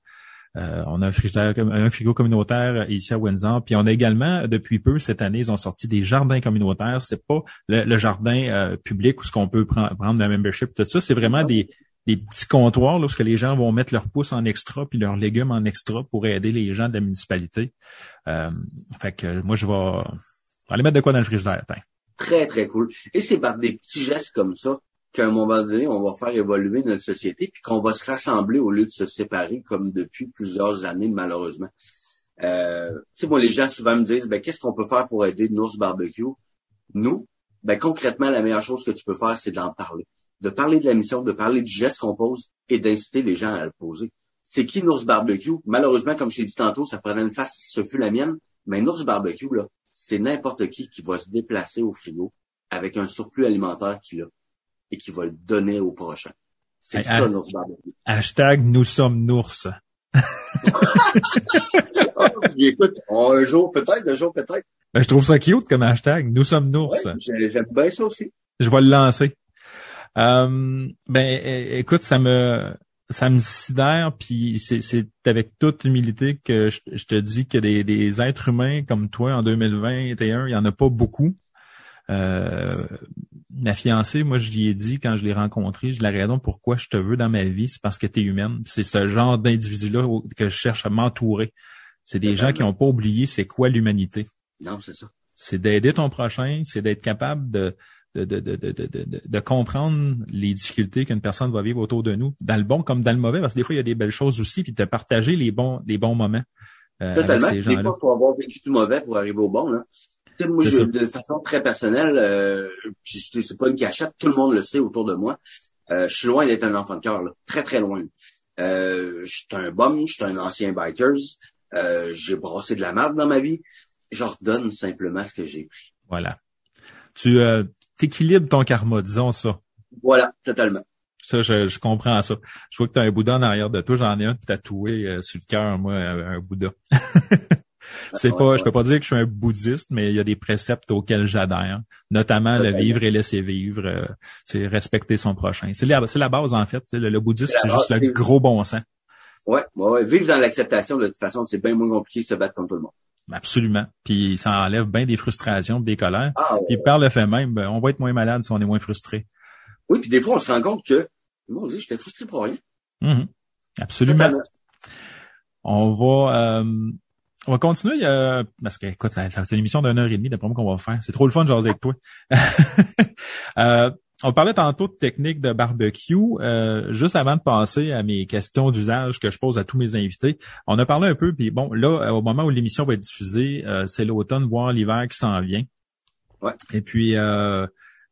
on a un frigidaire, un frigo communautaire ici à Windsor. Puis on a également, depuis peu, cette année, ils ont sorti des jardins communautaires. C'est pas le, jardin public où ce qu'on peut prendre, prendre le membership, tout ça. C'est vraiment des, des petits comptoirs lorsque les gens vont mettre leurs pouces en extra puis leurs légumes en extra pour aider les gens de la municipalité. fait que moi, je vais, aller mettre de quoi dans le frigidaire. Très, très cool. Et c'est par des petits gestes comme ça qu'à un moment donné, on va faire évoluer notre société, puis qu'on va se rassembler au lieu de se séparer comme depuis plusieurs années, malheureusement. Euh, tu sais, moi, les gens souvent me disent, ben, qu'est-ce qu'on peut faire pour aider Nours Barbecue? Nous, ben, concrètement, la meilleure chose que tu peux faire, c'est d'en parler. De parler de la mission, de parler du geste qu'on pose et d'inciter les gens à le poser. C'est qui Nours Barbecue? Malheureusement, comme je t'ai dit tantôt, ça prenait une face ce fut la mienne, mais Nours Barbecue, là, c'est n'importe qui qui va se déplacer au frigo avec un surplus alimentaire qu'il a et qui va le donner au prochain. C'est Hey, ça. Nours Barbecue. Hashtag nous sommes nours. Écoute, on- un jour peut-être, un jour peut-être. Ben, je trouve ça cute comme hashtag. Nous sommes nours. Ouais, J'aime bien ça aussi. Je vais le lancer. Euh, ben, écoute, ça me ça me sidère, puis c'est, avec toute humilité que je, je te dis que des, des êtres humains comme toi en 2021, il y en a pas beaucoup. Euh, ma fiancée, moi, je lui ai dit quand je l'ai rencontrée, je la raison pourquoi je te veux dans ma vie, c'est parce que tu es humaine. C'est ce genre d'individu-là que je cherche à m'entourer. C'est des gens qui n'ont pas oublié c'est quoi l'humanité Non, c'est ça. c'est d'aider ton prochain, c'est d'être capable de de, de, de, de, de, de- de comprendre les difficultés qu'une personne va vivre autour de nous, dans le bon comme dans le mauvais, parce que des fois, il y a des belles choses aussi, puis de partager les bons, les bons moments euh, avec Totalement. ces Des fois, il faut avoir vécu du mauvais pour arriver au bon. Là. Sais, moi, je, de façon très personnelle, euh, c'est pas une cachette, tout le monde le sait autour de moi. Euh, je suis loin d'être un enfant de cœur, très très loin. Euh, je suis un bum, je suis un ancien bikers, euh, j'ai brassé de la merde dans ma vie. Je redonne simplement ce que j'ai pris. Voilà. Tu euh, équilibres ton karma, disons ça. Voilà, totalement. Ça, je, je comprends ça. Je vois que tu as un Bouddha en arrière de toi. J'en ai un tatoué euh, sur le cœur, moi, un Bouddha. C'est Ouais, pas, je peux pas dire que je suis un bouddhiste, mais il y a des préceptes auxquels j'adhère, notamment le vivre et laisser vivre, euh, c'est respecter son prochain. C'est la, c'est la base en fait. Le, le bouddhisme, C'est juste le gros bon sens. Ouais, ouais, ouais. Vivre dans l'acceptation, de toute façon, c'est bien moins compliqué de se battre contre tout le monde. Absolument. Puis ça enlève bien des frustrations, des colères. Ah, ouais. Puis par le fait même, ben, on va être moins malade si on est moins frustré. Oui, puis des fois, on se rend compte que, moi, j'étais frustré pour rien. Mhm. Absolument. Totalement. On va, euh, on va continuer euh, parce que écoute, ça, ça va être une émission d'une heure et demie d'après moi qu'on va faire. C'est trop le fun de jaser avec toi. Euh, on parlait tantôt de technique de barbecue. Euh, juste avant de passer à mes questions d'usage que je pose à tous mes invités, on a parlé un peu. Puis bon, là, au moment où l'émission va être diffusée, euh, c'est l'automne, voire l'hiver qui s'en vient. Ouais. Et puis euh,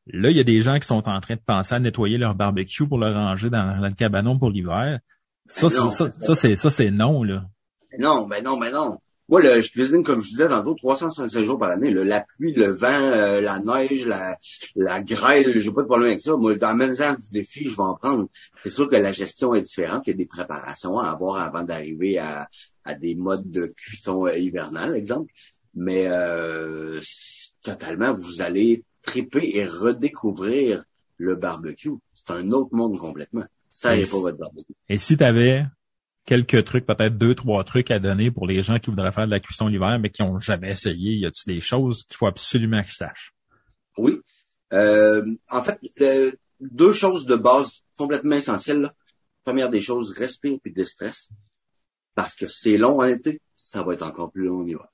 là, il y a des gens qui sont en train de penser à nettoyer leur barbecue pour le ranger dans, dans le cabanon pour l'hiver. Ça, Ben c'est- non. ça, ça, c'est ça, c'est non là. Mais Non, ben non, ben non. Moi, le, je cuisine, comme je disais tantôt, 365 jours par année. Le, la pluie, le vent, euh, la neige, la, la grêle, j'ai pas de problème avec ça. Moi, dans même temps du défi, je vais en prendre. C'est sûr que la gestion est différente, qu'il y a des préparations à avoir avant d'arriver à, à des modes de cuisson euh, hivernale, exemple. Mais euh, totalement, vous allez triper et redécouvrir le barbecue. C'est un autre monde complètement. Ça n'est Yes. pas votre barbecue. Et si tu avais quelques trucs, peut-être deux, trois trucs à donner pour les gens qui voudraient faire de la cuisson l'hiver, mais qui ont jamais essayé, y a-tu des choses qu'il faut absolument qu'ils sachent? Oui. Euh, en fait, deux choses de base complètement essentielles. là. Première des choses, respire puis déstresse. Parce que c'est long en été, ça va être encore plus long en hiver.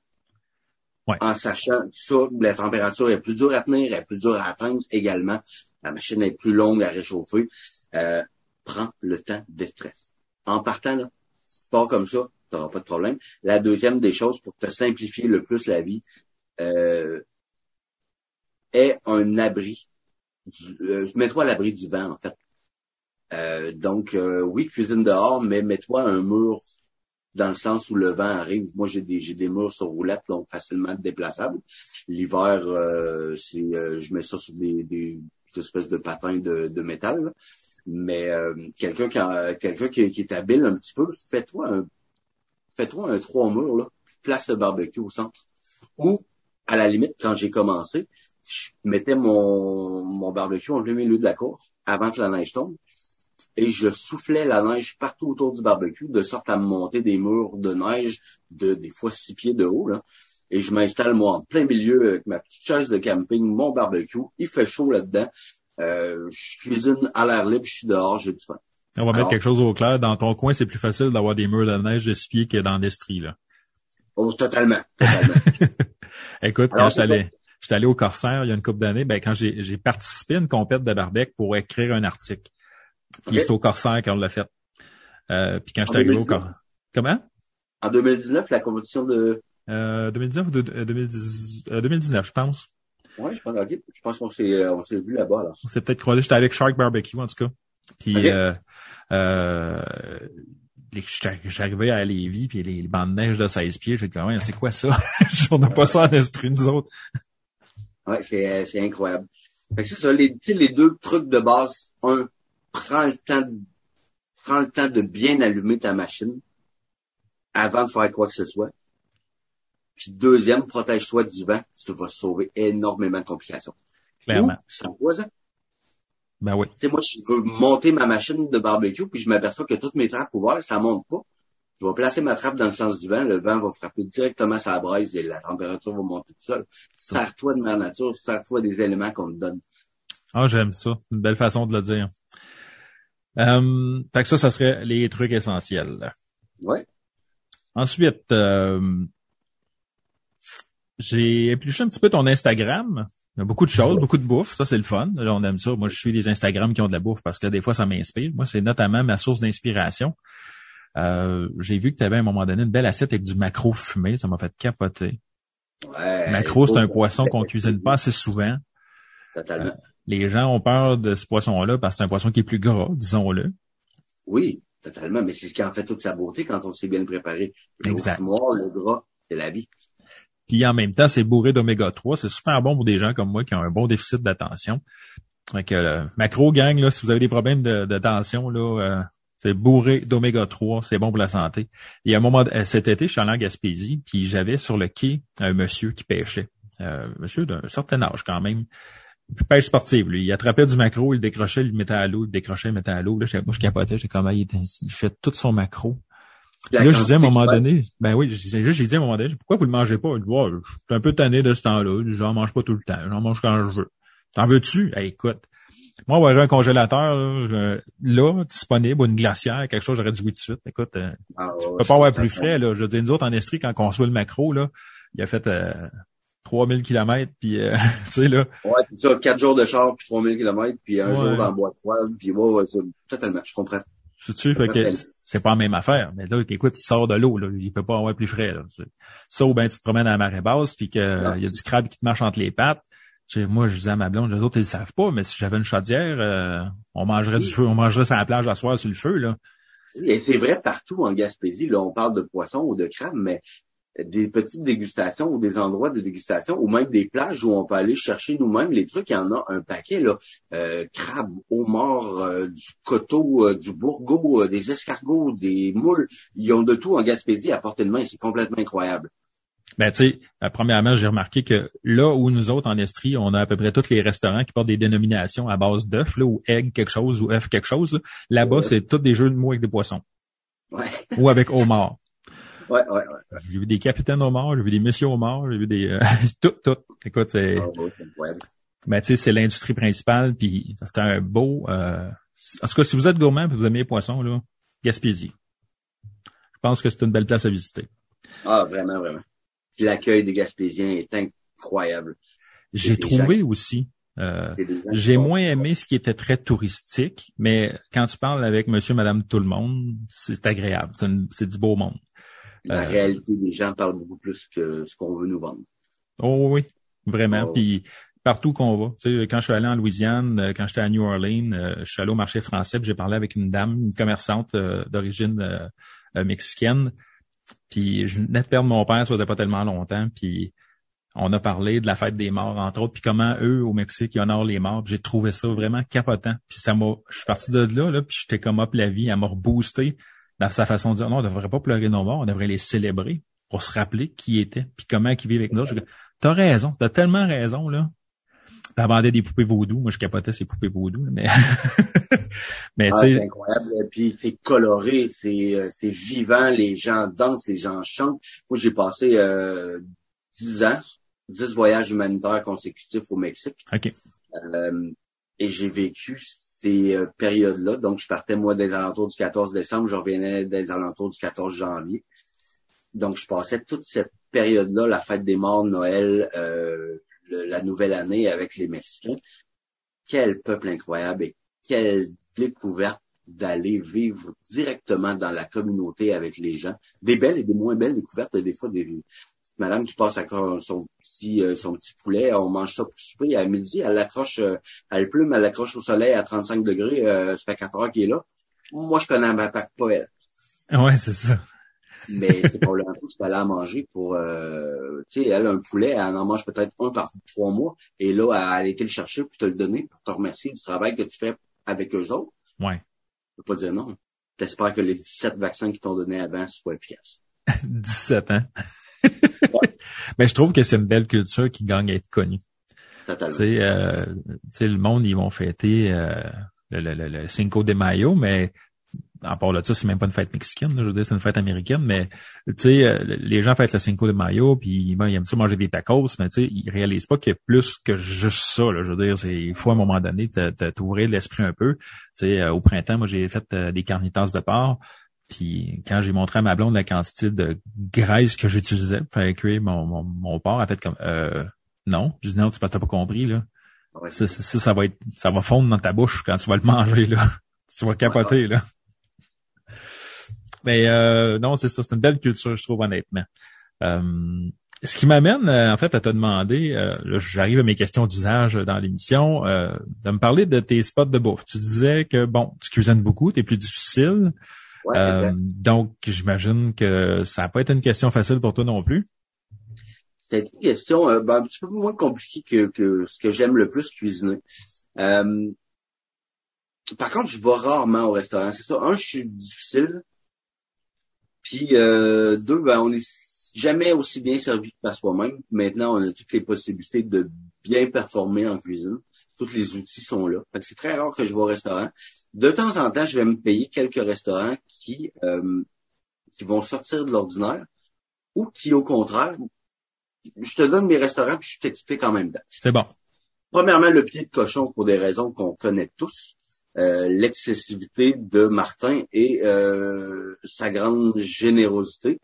Ouais. En sachant ça, la température est plus dure à tenir, elle est plus dure à atteindre également. La machine est plus longue à réchauffer. Euh, prends le temps de stress. En partant, là, si tu pars comme ça, tu n'auras pas de problème. La deuxième des choses, pour te simplifier le plus la vie, euh, est un abri. Euh, mets-toi à l'abri du vent, en fait. Euh, donc, euh, oui, cuisine dehors, mais mets-toi un mur dans le sens où le vent arrive. Moi, j'ai des j'ai des murs sur roulette, donc facilement déplaçables. L'hiver, euh, c'est je mets ça sur des, des espèces de patins de, de métal. là. Mais euh, quelqu'un qui quelqu'un qui, est habile un petit peu, fais-toi un fais-toi un trois murs là, place le barbecue au centre. Ou à la limite, quand j'ai commencé, je mettais mon, mon barbecue en plein milieu de la cour avant que la neige tombe et je soufflais la neige partout autour du barbecue de sorte à monter des murs de neige de des fois six pieds de haut là. Et je m'installe moi en plein milieu avec ma petite chaise de camping, mon barbecue. Il fait chaud là-dedans. Euh, je cuisine à l'air libre, je suis dehors, j'ai du fun. On va Alors- mettre quelque chose au clair. Dans ton coin, c'est plus facile d'avoir des murs de neige de pieds que dans l'Estrie, là. Oh, totalement, totalement. Écoute, quand je allé, je suis allé au Corsaire il y a une couple d'années, ben, quand j'ai, participé à une compète de barbecue pour écrire un article. Puis Ok. c'est au Corsaire qu'on l'a fait. Euh, puis quand j'étais arrivé au 2019? Corsaire. Comment? en 2019, la compétition de... Euh, 2019 ou de- euh, 2010 euh, 2019, je pense. Ouais, je pense. Je qu'on s'est, euh, on s'est vu là-bas, alors. On s'est peut-être croisé. J'étais avec Shark Barbecue, en tout cas. Puis, Ok. euh, euh, j'étais j'étais arrivé à Lévis, puis les, les bandes de neige de 16 pieds, j'ai dit, même, c'est quoi ça? On n'a pas ça en Estrie, nous autres. Ouais, c'est, euh, c'est incroyable. Fait que c'est ça, les, les deux trucs de base. Un, prends le temps, de, prends le temps de bien allumer ta machine avant de faire quoi que ce soit. Puis deuxième, protège-toi du vent, ça va sauver énormément de complications. Clairement. ça bois, ça. Ben oui. Tu sais, moi, je veux monter ma machine de barbecue, puis je m'aperçois que toutes mes trappes ouvertes, ça monte pas. Je vais placer ma trappe dans le sens du vent, le vent va frapper directement la braise et la température va monter tout seul. Sers-toi de la nature, sers-toi des éléments qu'on te donne. Ah, j'aime ça. Une belle façon de le dire. Euh, fait que ça, ça serait les trucs essentiels. Ouais. Ensuite, euh, j'ai épluché un petit peu ton Instagram. Il y a beaucoup de choses, beaucoup de bouffe. Ça, c'est le fun. Là, on aime ça. Moi, je suis des Instagrams qui ont de la bouffe parce que des fois, ça m'inspire. Moi, c'est notamment ma source d'inspiration. Euh, j'ai vu que tu avais à un moment donné une belle assiette avec du macro fumé. Ça m'a fait capoter. Ouais. macro, c'est un poisson qu'on cuisine pas assez souvent. Totalement. Euh, les gens ont peur de ce poisson-là parce que c'est un poisson qui est plus gras, disons-le. Oui, totalement. Mais c'est ce qui en fait toute sa beauté quand on s'est bien préparé. Le Exact. fumoir, le gras, c'est la vie. Puis en même temps, c'est bourré d'oméga 3. C'est super bon pour des gens comme moi qui ont un bon déficit d'attention. Fait que euh, macro gang, là, si vous avez des problèmes de, euh, c'est bourré d'oméga 3, c'est bon pour la santé. Et à un moment, euh, cet été, je suis allé en Gaspésie, puis j'avais sur le quai un monsieur qui pêchait. Euh, monsieur d'un certain âge quand même. Pêche sportive, lui. Il attrapait du macro, il le décrochait, il le mettait à l'eau, il le décrochait, il le mettait à l'eau. Là, moi, je capotais, j'étais comme, ah, il, il tout son macro. La là, je disais à un moment donné, ben oui, j'ai juste, j'ai dit à un moment donné, pourquoi vous le mangez pas? Il dit, Ouais, je suis un peu tanné de ce temps-là. J'en mange pas tout le temps. J'en mange quand je veux. T'en veux-tu? Écoute. Moi, avoir un congélateur, là, là, disponible, ou une glacière, quelque chose, j'aurais dit oui tout de suite. Écoute, euh, Ah, tu ouais, peux pas avoir plus frais, là. Je veux dire, nous autres, en Estrie, quand on reçoit le macro, là, il a fait, euh, 3000 kilomètres, puis, euh, tu sais, là, Ouais, c'est ça. Quatre jours de char, puis 3000 km, puis un Ouais. jour dans le bois de froide, puis ouais, totalement, je comprends. Tu tu fait que c'est pas la même affaire. Mais là, écoute, il sort de l'eau, là. Il peut pas avoir plus frais, là. Ça, ou ben, tu te promènes à la marée basse, puis que Non. il y a du crabe qui te marche entre les pattes. Tu sais, moi, je disais à ma blonde, les autres, ils le savent pas, mais si j'avais une chaudière, euh, on mangerait du feu, on mangerait sur la plage à soir sur le feu, là. Et c'est vrai partout en Gaspésie. Là, on parle de poissons ou de crabes, mais des petites dégustations ou des endroits de dégustation ou même des plages où on peut aller chercher nous-mêmes les trucs. Il y en a un paquet, là. Euh, crabes, homards, euh, du coteau, euh, du bourgot, euh, des escargots, des moules. Ils ont de tout en Gaspésie à portée de main. C'est complètement incroyable. Ben, tu sais, euh, premièrement, j'ai remarqué que là où nous autres, en Estrie, on a à peu près tous les restaurants qui portent des dénominations à base d'œufs, là, ou egg quelque chose, ou œuf quelque chose, là. Là-bas, Ouais. c'est tous des jeux de mots avec des poissons. Ouais, Ou avec homard. Ouais, ouais. ouais. J'ai vu des capitaines homards, j'ai vu des messieurs homards, j'ai vu des... euh, tout, tout. Écoute, c'est... Ah. Ben, tu sais, c'est l'industrie principale, puis c'est un beau... euh, En tout cas, si vous êtes gourmand et vous aimez les poissons, là, Gaspésie. Je pense que c'est une belle place à visiter. Ah, vraiment, vraiment. L'accueil des Gaspésiens est incroyable. J'ai gens trouvé aussi... euh, J'ai moins aimé ce qui était très touristique, mais quand tu parles avec monsieur, madame, tout le monde, c'est agréable. C'est du beau monde. La Euh, réalité des gens parle beaucoup plus que ce qu'on veut nous vendre. Oh oui, vraiment. Oh. Puis partout qu'on va. Tu sais, quand je suis allé en Louisiane, euh, quand j'étais à New Orleans, euh, je suis allé au marché français, puis j'ai parlé avec une dame, une commerçante d'origine mexicaine. Puis je venais de perdre mon père, ça faisait pas tellement longtemps. Puis on a parlé de la fête des morts, entre autres, puis comment eux, au Mexique, ils honorent les morts. J'ai trouvé ça vraiment capotant. Puis ça m'a. Je suis parti de là, là, puis j'étais comme up la vie, elle m'a reboosté dans sa façon de dire non, on devrait pas pleurer nos morts, on devrait les célébrer pour se rappeler qui étaient, puis comment ils vivent avec nous. T'as raison, t'as tellement raison, là. T'as vendé des poupées vaudou. Moi, je capotais ces poupées vaudou, mais, mais Ah, c'est incroyable. Puis c'est coloré, c'est euh, c'est vivant, les gens dansent, les gens chantent. Moi, j'ai passé euh, 10 ans, 10 voyages humanitaires consécutifs au Mexique. OK. Euh, et j'ai vécu ces euh, périodes-là. Donc, je partais, moi, des alentours du 14 décembre, je revenais des alentours du 14 janvier. Donc, je passais toute cette période-là, la fête des morts, Noël, euh, la nouvelle année avec les Mexicains. Quel peuple incroyable et quelle découverte d'aller vivre directement dans la communauté avec les gens. Des belles et des moins belles découvertes, des fois des madames qui passe à son petit euh, son petit poulet, on mange ça pour souper à midi, elle l'accroche, euh, elle plume, elle l'accroche au soleil à 35 degrés, euh, ça fait 4 heures qu'il est là. Moi, je connais ma pack pas elle. ouais, c'est ça. Mais c'est probablement tout ce qu'elle a à manger pour, euh, tu sais, elle, un poulet, elle en mange peut-être un par trois mois. Et là, elle a été le chercher pour te le donner, pour te remercier du travail que tu fais avec eux autres. Ouais. Je peux pas dire non. T'espères que les 17 vaccins qui t'ont donné avant soient efficaces. 17 Mais je trouve que c'est une belle culture qui gagne à être connue. Totalement. Tu sais, euh, le monde, ils vont fêter euh, le, le, le, le Cinco de Mayo, mais à part de ça, c'est même pas une fête mexicaine, là, je veux dire, c'est une fête américaine, mais tu sais, euh, les gens fêtent le Cinco de Mayo, puis ben, ils aiment ça manger des tacos, mais tu sais, ils réalisent pas qu'il y a plus que juste ça, là, je veux dire, c'est il faut à un moment donné t'ouvrir l'esprit un peu. Tu sais, euh, au printemps, moi j'ai fait euh, des carnitas de porc, puis quand j'ai montré à ma blonde la quantité de graisse que j'utilisais pour faire cuire mon, mon, mon porc, elle a fait comme euh, non. Je dis non, tu n'as pas compris, là. Ouais. Ça, ça, ça, ça va être ça va fondre dans ta bouche quand tu vas le manger, là. tu vas capoter, là. Mais euh, non, c'est ça, c'est une belle culture, je trouve, honnêtement. Euh, ce qui m'amène, euh, en fait, à te demander, euh, là, j'arrive à mes questions d'usage dans l'émission, euh, de me parler de tes spots de bouffe. Tu disais que, bon, tu cuisines beaucoup, t'es plus difficile. Ouais, Euh, donc, j'imagine que ça n'a pas été une question facile pour toi non plus. C'est une question euh, ben, un petit peu moins compliquée que, que ce que j'aime le plus cuisiner. Euh, par contre, je vais rarement au restaurant. C'est ça. Un, je suis difficile. Puis euh, deux, ben, on est jamais aussi bien servi que par soi-même. Maintenant, on a toutes les possibilités de bien performer en cuisine. Tous les outils sont là. Fait que c'est très rare que je vais au restaurant. De temps en temps, je vais me payer quelques restaurants qui, euh, qui vont sortir de l'ordinaire ou qui, au contraire, je te donne mes restaurants puis je t'explique en même temps. C'est bon. Premièrement, le pied de cochon pour des raisons qu'on connaît tous. Euh, l'excessivité de Martin et euh, sa grande générosité,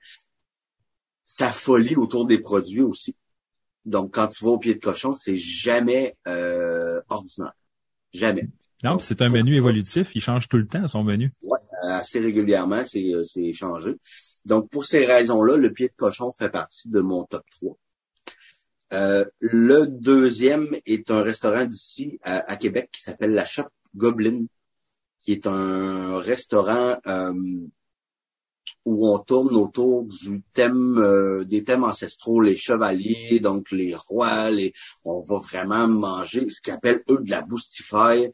sa folie autour des produits aussi. Donc, quand tu vas au pied de cochon, c'est jamais euh, ordinaire. Jamais. Non, c'est un menu évolutif, il change tout le temps son menu. Euh, assez régulièrement, c'est euh, c'est changé. Donc, pour ces raisons-là, le pied de cochon fait partie de mon top 3. Euh, le deuxième est un restaurant d'ici à, à Québec qui s'appelle La Shop Goblin, qui est un restaurant euh, où on tourne autour euh, des thèmes ancestraux, les chevaliers, donc les rois, les, on va vraiment manger ce qu'ils appellent eux de la boustifaille.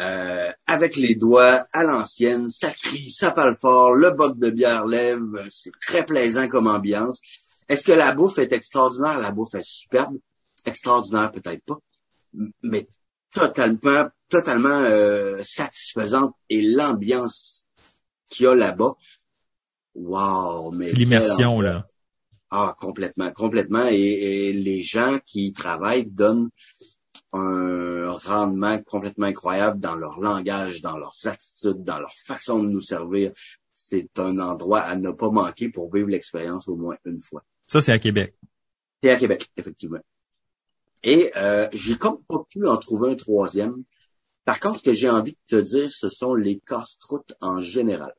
Euh, avec les doigts à l'ancienne, ça crie, ça parle fort, le boc de bière lève, c'est très plaisant comme ambiance. Est-ce que la bouffe est extraordinaire? La bouffe est superbe. Extraordinaire, peut-être pas. Mais totalement, totalement euh, satisfaisante. Et l'ambiance qu'il y a là-bas, wow! mais C'est l'immersion, là. Ah, complètement, complètement. Et, et les gens qui y travaillent donnent un rendement complètement incroyable dans leur langage, dans leurs attitudes, dans leur façon de nous servir. C'est un endroit à ne pas manquer pour vivre l'expérience au moins une fois. Ça, c'est à Québec. C'est à Québec, effectivement. Et euh, j'ai comme pas pu en trouver un troisième. Par contre, ce que j'ai envie de te dire, ce sont les casse-croûtes en général.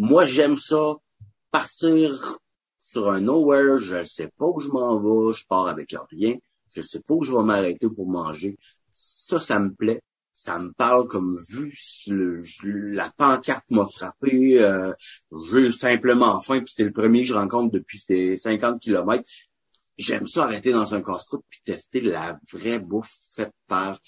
Moi, j'aime ça, partir sur un nowhere, je sais pas où je m'en vais, je pars avec rien, je sais pas où je vais m'arrêter pour manger. Ça, ça me plaît. Ça me parle comme vu la pancarte m'a frappé. Euh, j'ai simplement faim, puis c'est le premier que je rencontre depuis ces 50 kilomètres. J'aime ça arrêter dans un casse-croûte puis tester la vraie bouffe faite par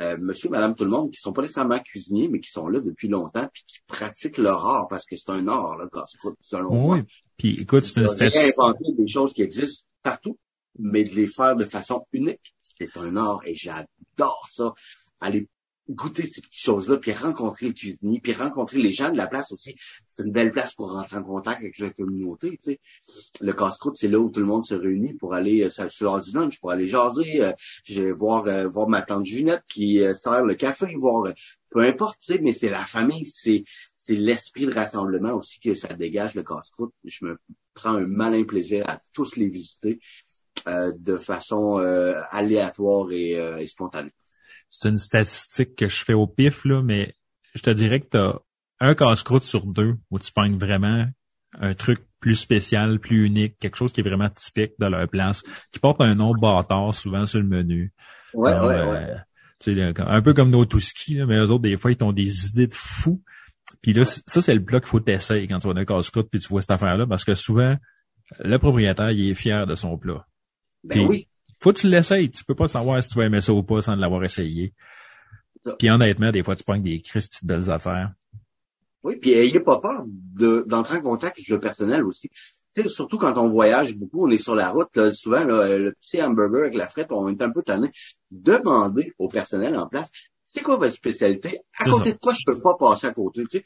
euh, monsieur, madame, tout le monde, qui sont pas nécessairement cuisiniers, mais qui sont là depuis longtemps puis qui pratiquent leur art, parce que c'est un art, le casse-croûte, selon moi. Oui. Puis écoute, c'est une De statistique. réinventer des choses qui existent partout, mais de les faire de façon unique, c'est un art et j'adore ça. Aller goûter ces petites choses-là, puis rencontrer les cuisiniers, puis rencontrer les gens de la place aussi. C'est une belle place pour rentrer en contact avec la communauté. Tu sais. Le casse-croûte, c'est là où tout le monde se réunit pour aller euh, sur l'heure du lunch, pour aller jaser, euh, je vais voir euh, voir ma tante Junette qui euh, sert le café, voir euh, peu importe, tu sais, mais c'est la famille, c'est c'est l'esprit de rassemblement aussi que ça dégage le casse-croûte. Je me prends un malin plaisir à tous les visiter euh, de façon aléatoire et, et spontanée. C'est une statistique que je fais au pif, là, mais je te dirais que tu as un casse-croûte sur deux où tu pognes vraiment un truc plus spécial, plus unique, quelque chose qui est vraiment typique de leur place, qui porte un nom bâtard souvent sur le menu. Ouais, Alors, euh, tu sais, un peu comme nos Touski, mais eux autres, des fois, ils ont des idées de fous. Puis là, ça, c'est le plat qu'il faut t'essayer quand tu vas dans un casse-croûte puis tu vois cette affaire-là, parce que souvent, le propriétaire, il est fier de son plat. Ben Puis- oui. Faut que tu l'essayes. Tu peux pas savoir si tu vas aimer ça ou pas sans l'avoir essayé. Puis honnêtement, des fois, tu pognes des Christy de belles affaires. Oui, puis ayez pas peur d'entrer en contact avec le personnel aussi. Tu sais, surtout quand on voyage beaucoup, on est sur la route, souvent le petit hamburger avec la frette, on est un peu tanné. Demandez au personnel en place, c'est quoi votre spécialité? À côté de quoi je peux pas passer à côté? Tu sais?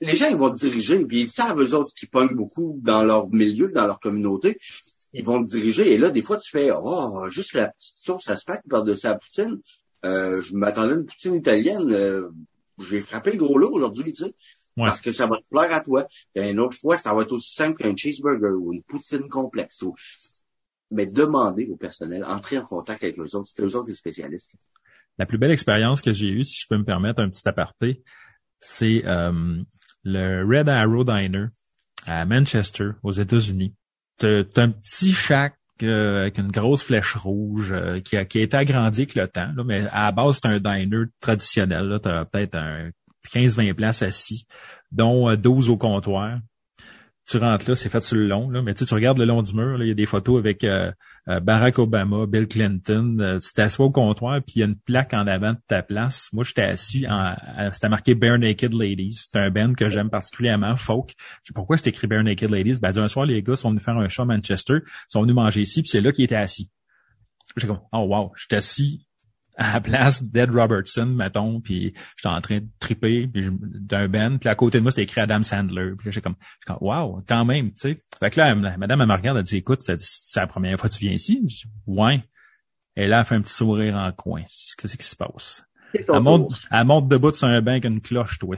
Les gens, ils vont te diriger, puis ils savent eux autres qui pognent beaucoup dans leur milieu, dans leur communauté. Ils vont te diriger, et là, des fois, tu fais Oh, juste la petite sauce à spag par de sa poutine. Euh, je m'attendais à une poutine italienne. Euh, j'ai frappé le gros lot aujourd'hui, tu sais. Parce que ça va te plaire à toi. Et une autre fois, ça va être aussi simple qu'un cheeseburger ou une poutine complexe. Mais demandez au personnel, entrez en contact avec les autres. C'est eux autres les spécialistes. La plus belle expérience que j'ai eue, si je peux me permettre un petit aparté, c'est euh, le Red Arrow Diner à Manchester, aux États-Unis. T'as un petit shack euh, avec une grosse flèche rouge euh, qui, a, qui a été agrandi avec le temps, là, mais à la base, c'est un diner traditionnel. Tu as peut-être un 15-20 places assis, dont 12 euh, au comptoir. Tu rentres là, c'est fait sur le long, là, mais tu, tu regardes le long du mur, il y a des photos avec euh, euh, Barack Obama, Bill Clinton. tu t'assois au comptoir, puis il y a une plaque en avant de ta place. Moi, j'étais assis, en, c'était marqué Bare Naked Ladies. C'est un band que j'aime particulièrement, folk. Je sais pourquoi c'est écrit Bare Naked Ladies? Ben, un soir, les gars sont venus faire un show à Manchester, sont venus manger ici, puis c'est là qu'ils étaient assis. J'ai comme, oh wow, j'étais assis à la place d'Ed Robertson, mettons, puis j'étais en train de triper d'un Ben, puis à côté de moi, c'était écrit Adam Sandler. Puis là, j'ai comme, comme, wow, quand même, tu sais. Fait que là, madame, elle me regarde, elle dit, écoute, c'est la première fois que tu viens ici? Je dis, ouais. Et là, elle fait un petit sourire en coin. Qu'est-ce qui se passe? Elle monte, elle monte debout sur un banc avec une cloche, toi.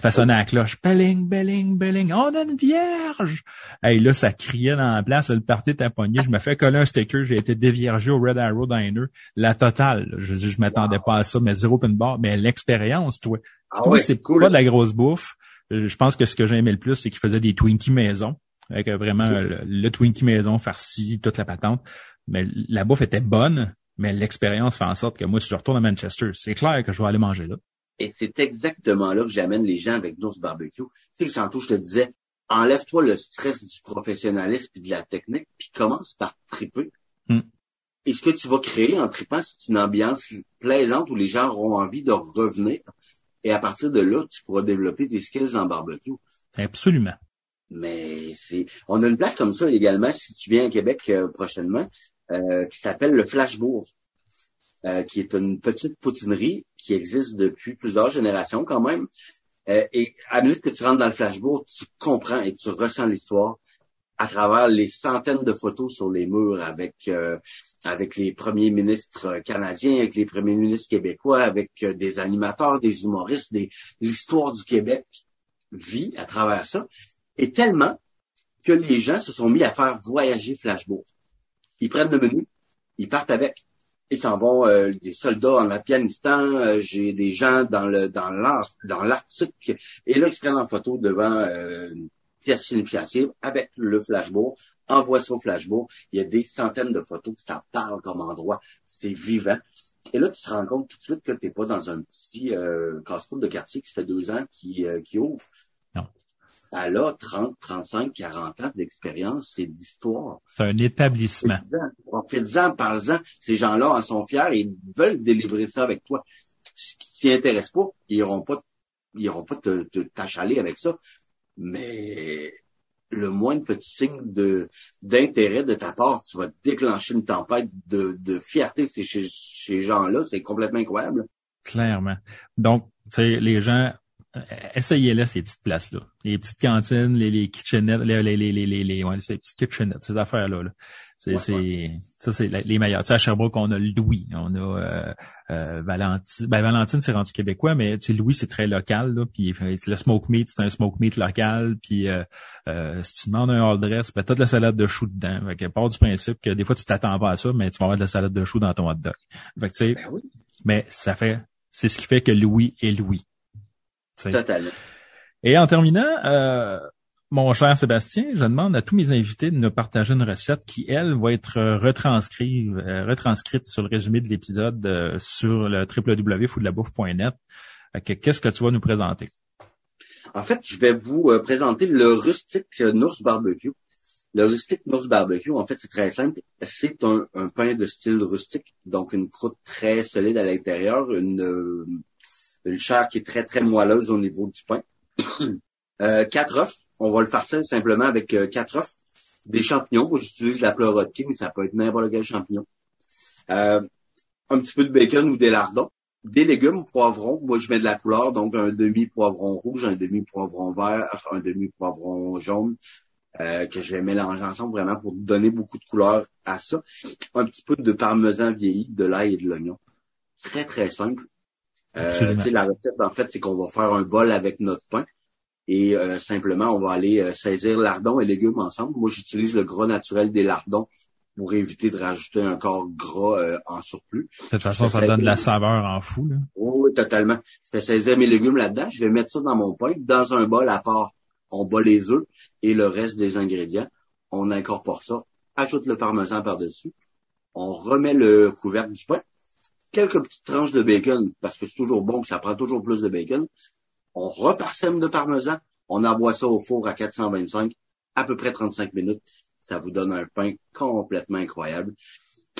Fait sonner la cloche. Belling, belling, belling. On a une vierge! Hey, là, ça criait dans la place. Le parti était pogné. Je me fais coller un sticker. J'ai été déviergé au Red Arrow Diner. La totale. Je, je m'attendais pas à ça, mais zéro pin bar. Mais l'expérience, toi. Ah c'est pas de la grosse bouffe. Je pense que ce que j'ai aimé le plus, c'est qu'il faisait des Twinkies maison. Avec vraiment le, Twinkie maison farci, toute la patente. Mais la bouffe était bonne, mais l'expérience fait en sorte que moi, si je retourne à Manchester, c'est clair que je vais aller manger là. Et c'est exactement là que j'amène les gens avec nos Barbecue. Tu sais, tantôt, je te disais, enlève-toi le stress du professionnalisme et de la technique, puis commence par triper. Hmm. Et ce que tu vas créer en tripant, c'est une ambiance plaisante où les gens auront envie de revenir. Et à partir de là, tu pourras développer des skills en barbecue. Absolument. Mais c'est, on a une place comme ça également si tu viens à Québec euh, prochainement, euh, qui s'appelle le Flashbourg. Euh, qui est une petite poutinerie qui existe depuis plusieurs générations quand même. Euh, et à mesure que tu rentres dans le flashboard, tu comprends et tu ressens l'histoire à travers les centaines de photos sur les murs avec euh, avec les premiers ministres canadiens, avec les premiers ministres québécois, avec des animateurs, des humoristes, l'histoire du Québec vit à travers ça. Et tellement que les gens se sont mis à faire voyager Flashboard. Ils prennent le menu, ils partent avec ils s'en vont euh, des soldats en Afghanistan, euh, j'ai des gens dans l'Arctique, et là ils se prennent en photo devant euh, une avec le flashboard, envoie ça au flashboard, il y a des centaines de photos que ça parle comme endroit, c'est vivant. Et là, tu te rends compte tout de suite que tu n'es pas dans un petit euh, casse-croûte de quartier qui fait deux ans qui, qui ouvre elle a 30, 35, 40 ans d'expérience, c'est d'histoire. C'est un établissement. Profite-en, parle-en. Ces gens-là en sont fiers et ils veulent délivrer ça avec toi. Si tu t'y intéresses pas, ils n'iront pas, ils iront pas te, t'achaler avec ça. Mais le moindre petit signe de d'intérêt de ta part, tu vas déclencher une tempête de, de fierté chez, chez ces gens-là. C'est complètement incroyable. Clairement. Donc, tu sais, les gens euh, essayez-les, ces petites places-là. Les petites cantines, les, les kitchenettes, les, les, les, les, les, ouais, ces petites kitchenettes, ces affaires-là. Là. C'est, c'est, ça, c'est les meilleurs. Tu sais, à Sherbrooke, on a Louis, on a euh, euh, Valentine. Ben, Valentine, c'est rendu québécois, mais tu sais, Louis, c'est très local. Là, puis le smoke meat, c'est un smoke meat local. Puis euh, euh, si tu demandes un all dress, ben, t'as de la salade de chou dedans. Fait que part du principe que des fois, tu t'attends pas à ça, mais tu vas avoir de la salade de chou dans ton hot dog. Fait que, tu sais, ben mais ça fait, c'est ce qui fait que Louis est Louis. Totalement. Et en terminant, euh, mon cher Sébastien, je demande à tous mes invités de nous partager une recette qui, elle, va être retranscrite, euh, retranscrite sur le résumé de l'épisode euh, sur le www.foodlabouffe.net. Qu'est-ce que tu vas nous présenter? En fait, je vais vous présenter le rustique Nours Barbecue. Le rustique Norse Barbecue, en fait, c'est très simple. C'est un, pain de style rustique, donc une croûte très solide à l'intérieur, une, une chair qui est très, très moelleuse au niveau du pain. euh, quatre œufs. On va le farcir simplement avec euh, quatre œufs. Des champignons. Moi, j'utilise la pleurote king, ça peut être n'importe quel champignon. Euh, un petit peu de bacon ou des lardons. Des légumes, poivrons. Moi, je mets de la couleur, donc un demi-poivron rouge, un demi-poivron vert, un demi-poivron jaune, que je vais mélanger ensemble vraiment pour donner beaucoup de couleur à ça. Un petit peu de parmesan vieilli, de l'ail et de l'oignon. Très, très simple. Euh, la recette, en fait, c'est qu'on va faire un bol avec notre pain et euh, simplement, on va aller euh, saisir lardons et légumes ensemble. Moi, j'utilise le gras naturel des lardons pour éviter de rajouter un corps gras en surplus. De toute façon, ça donne de la saveur en fou. Là. Oui, totalement. Je fais saisir mes légumes là-dedans. Je vais mettre ça dans mon pain. Dans un bol à part, on bat les œufs et le reste des ingrédients. On incorpore ça. Ajoute le parmesan par-dessus. On remet le couvercle du pain quelques petites tranches de bacon, parce que c'est toujours bon, que ça prend toujours plus de bacon. On reparsème de parmesan, on envoie ça au four à 425, à peu près 35 minutes. Ça vous donne un pain complètement incroyable.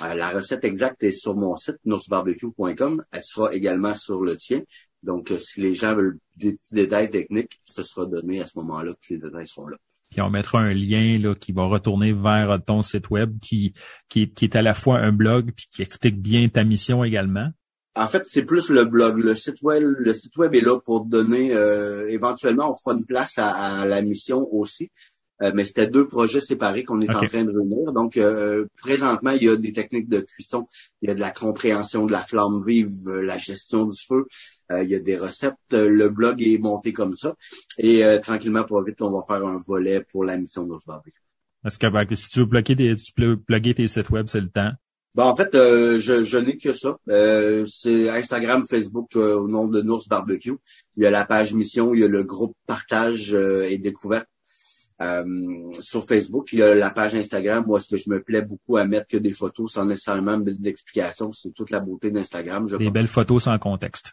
Euh, la recette exacte est sur mon site, noursbarbecue.com. Elle sera également sur le tien. Donc, euh, si les gens veulent des petits détails techniques, ce sera donné à ce moment-là que les détails sont là. Puis on mettra un lien là, qui va retourner vers ton site web qui, qui, est à la fois un blog puis qui explique bien ta mission également. En fait, c'est plus le blog. Le site web, le site web est là pour donner euh, éventuellement on fera une place à la mission aussi. Euh, mais c'était deux projets séparés qu'on est en train de réunir. Donc, euh, présentement, il y a des techniques de cuisson, il y a de la compréhension de la flamme vive, euh, la gestion du feu, il y a des recettes. le blog est monté comme ça. Et tranquillement, pour vite, on va faire un volet pour la mission de Barbecue. Est-ce que si tu veux plugger tes, tu tes sites web, c'est le temps? Ben, en fait, je, je n'ai que ça. c'est Instagram, Facebook au nom de Nours Barbecue. Il y a la page mission, il y a le groupe partage et découverte euh, sur Facebook, il y a la page Instagram où est-ce que je me plais beaucoup à mettre que des photos sans nécessairement d'explications. C'est toute la beauté d'Instagram. Des belles photos sans contexte.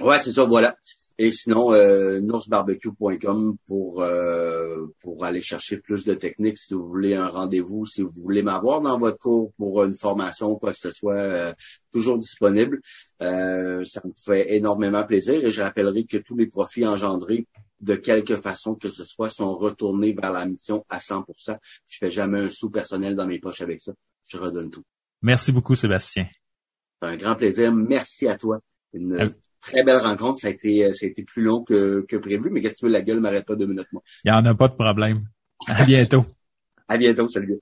Ouais, c'est ça, voilà. Et sinon, euh, noursbarbecue.com pour euh, pour aller chercher plus de techniques si vous voulez un rendez-vous, si vous voulez m'avoir dans votre cours pour une formation ou quoi que ce soit, euh, toujours disponible. Euh, ça me fait énormément plaisir et je rappellerai que tous les profits engendrés de quelque façon que ce soit, sont retournés vers la mission à 100%. Je fais jamais un sou personnel dans mes poches avec ça. Je redonne tout. Merci beaucoup, Sébastien. Un grand plaisir. Merci à toi. Une très belle rencontre. Ça a été, ça a été plus long que, que prévu, mais qu'est-ce que tu veux, la gueule m'arrête pas deux minutes, moi. Il n'y en a pas de problème. À bientôt. à bientôt. Salut.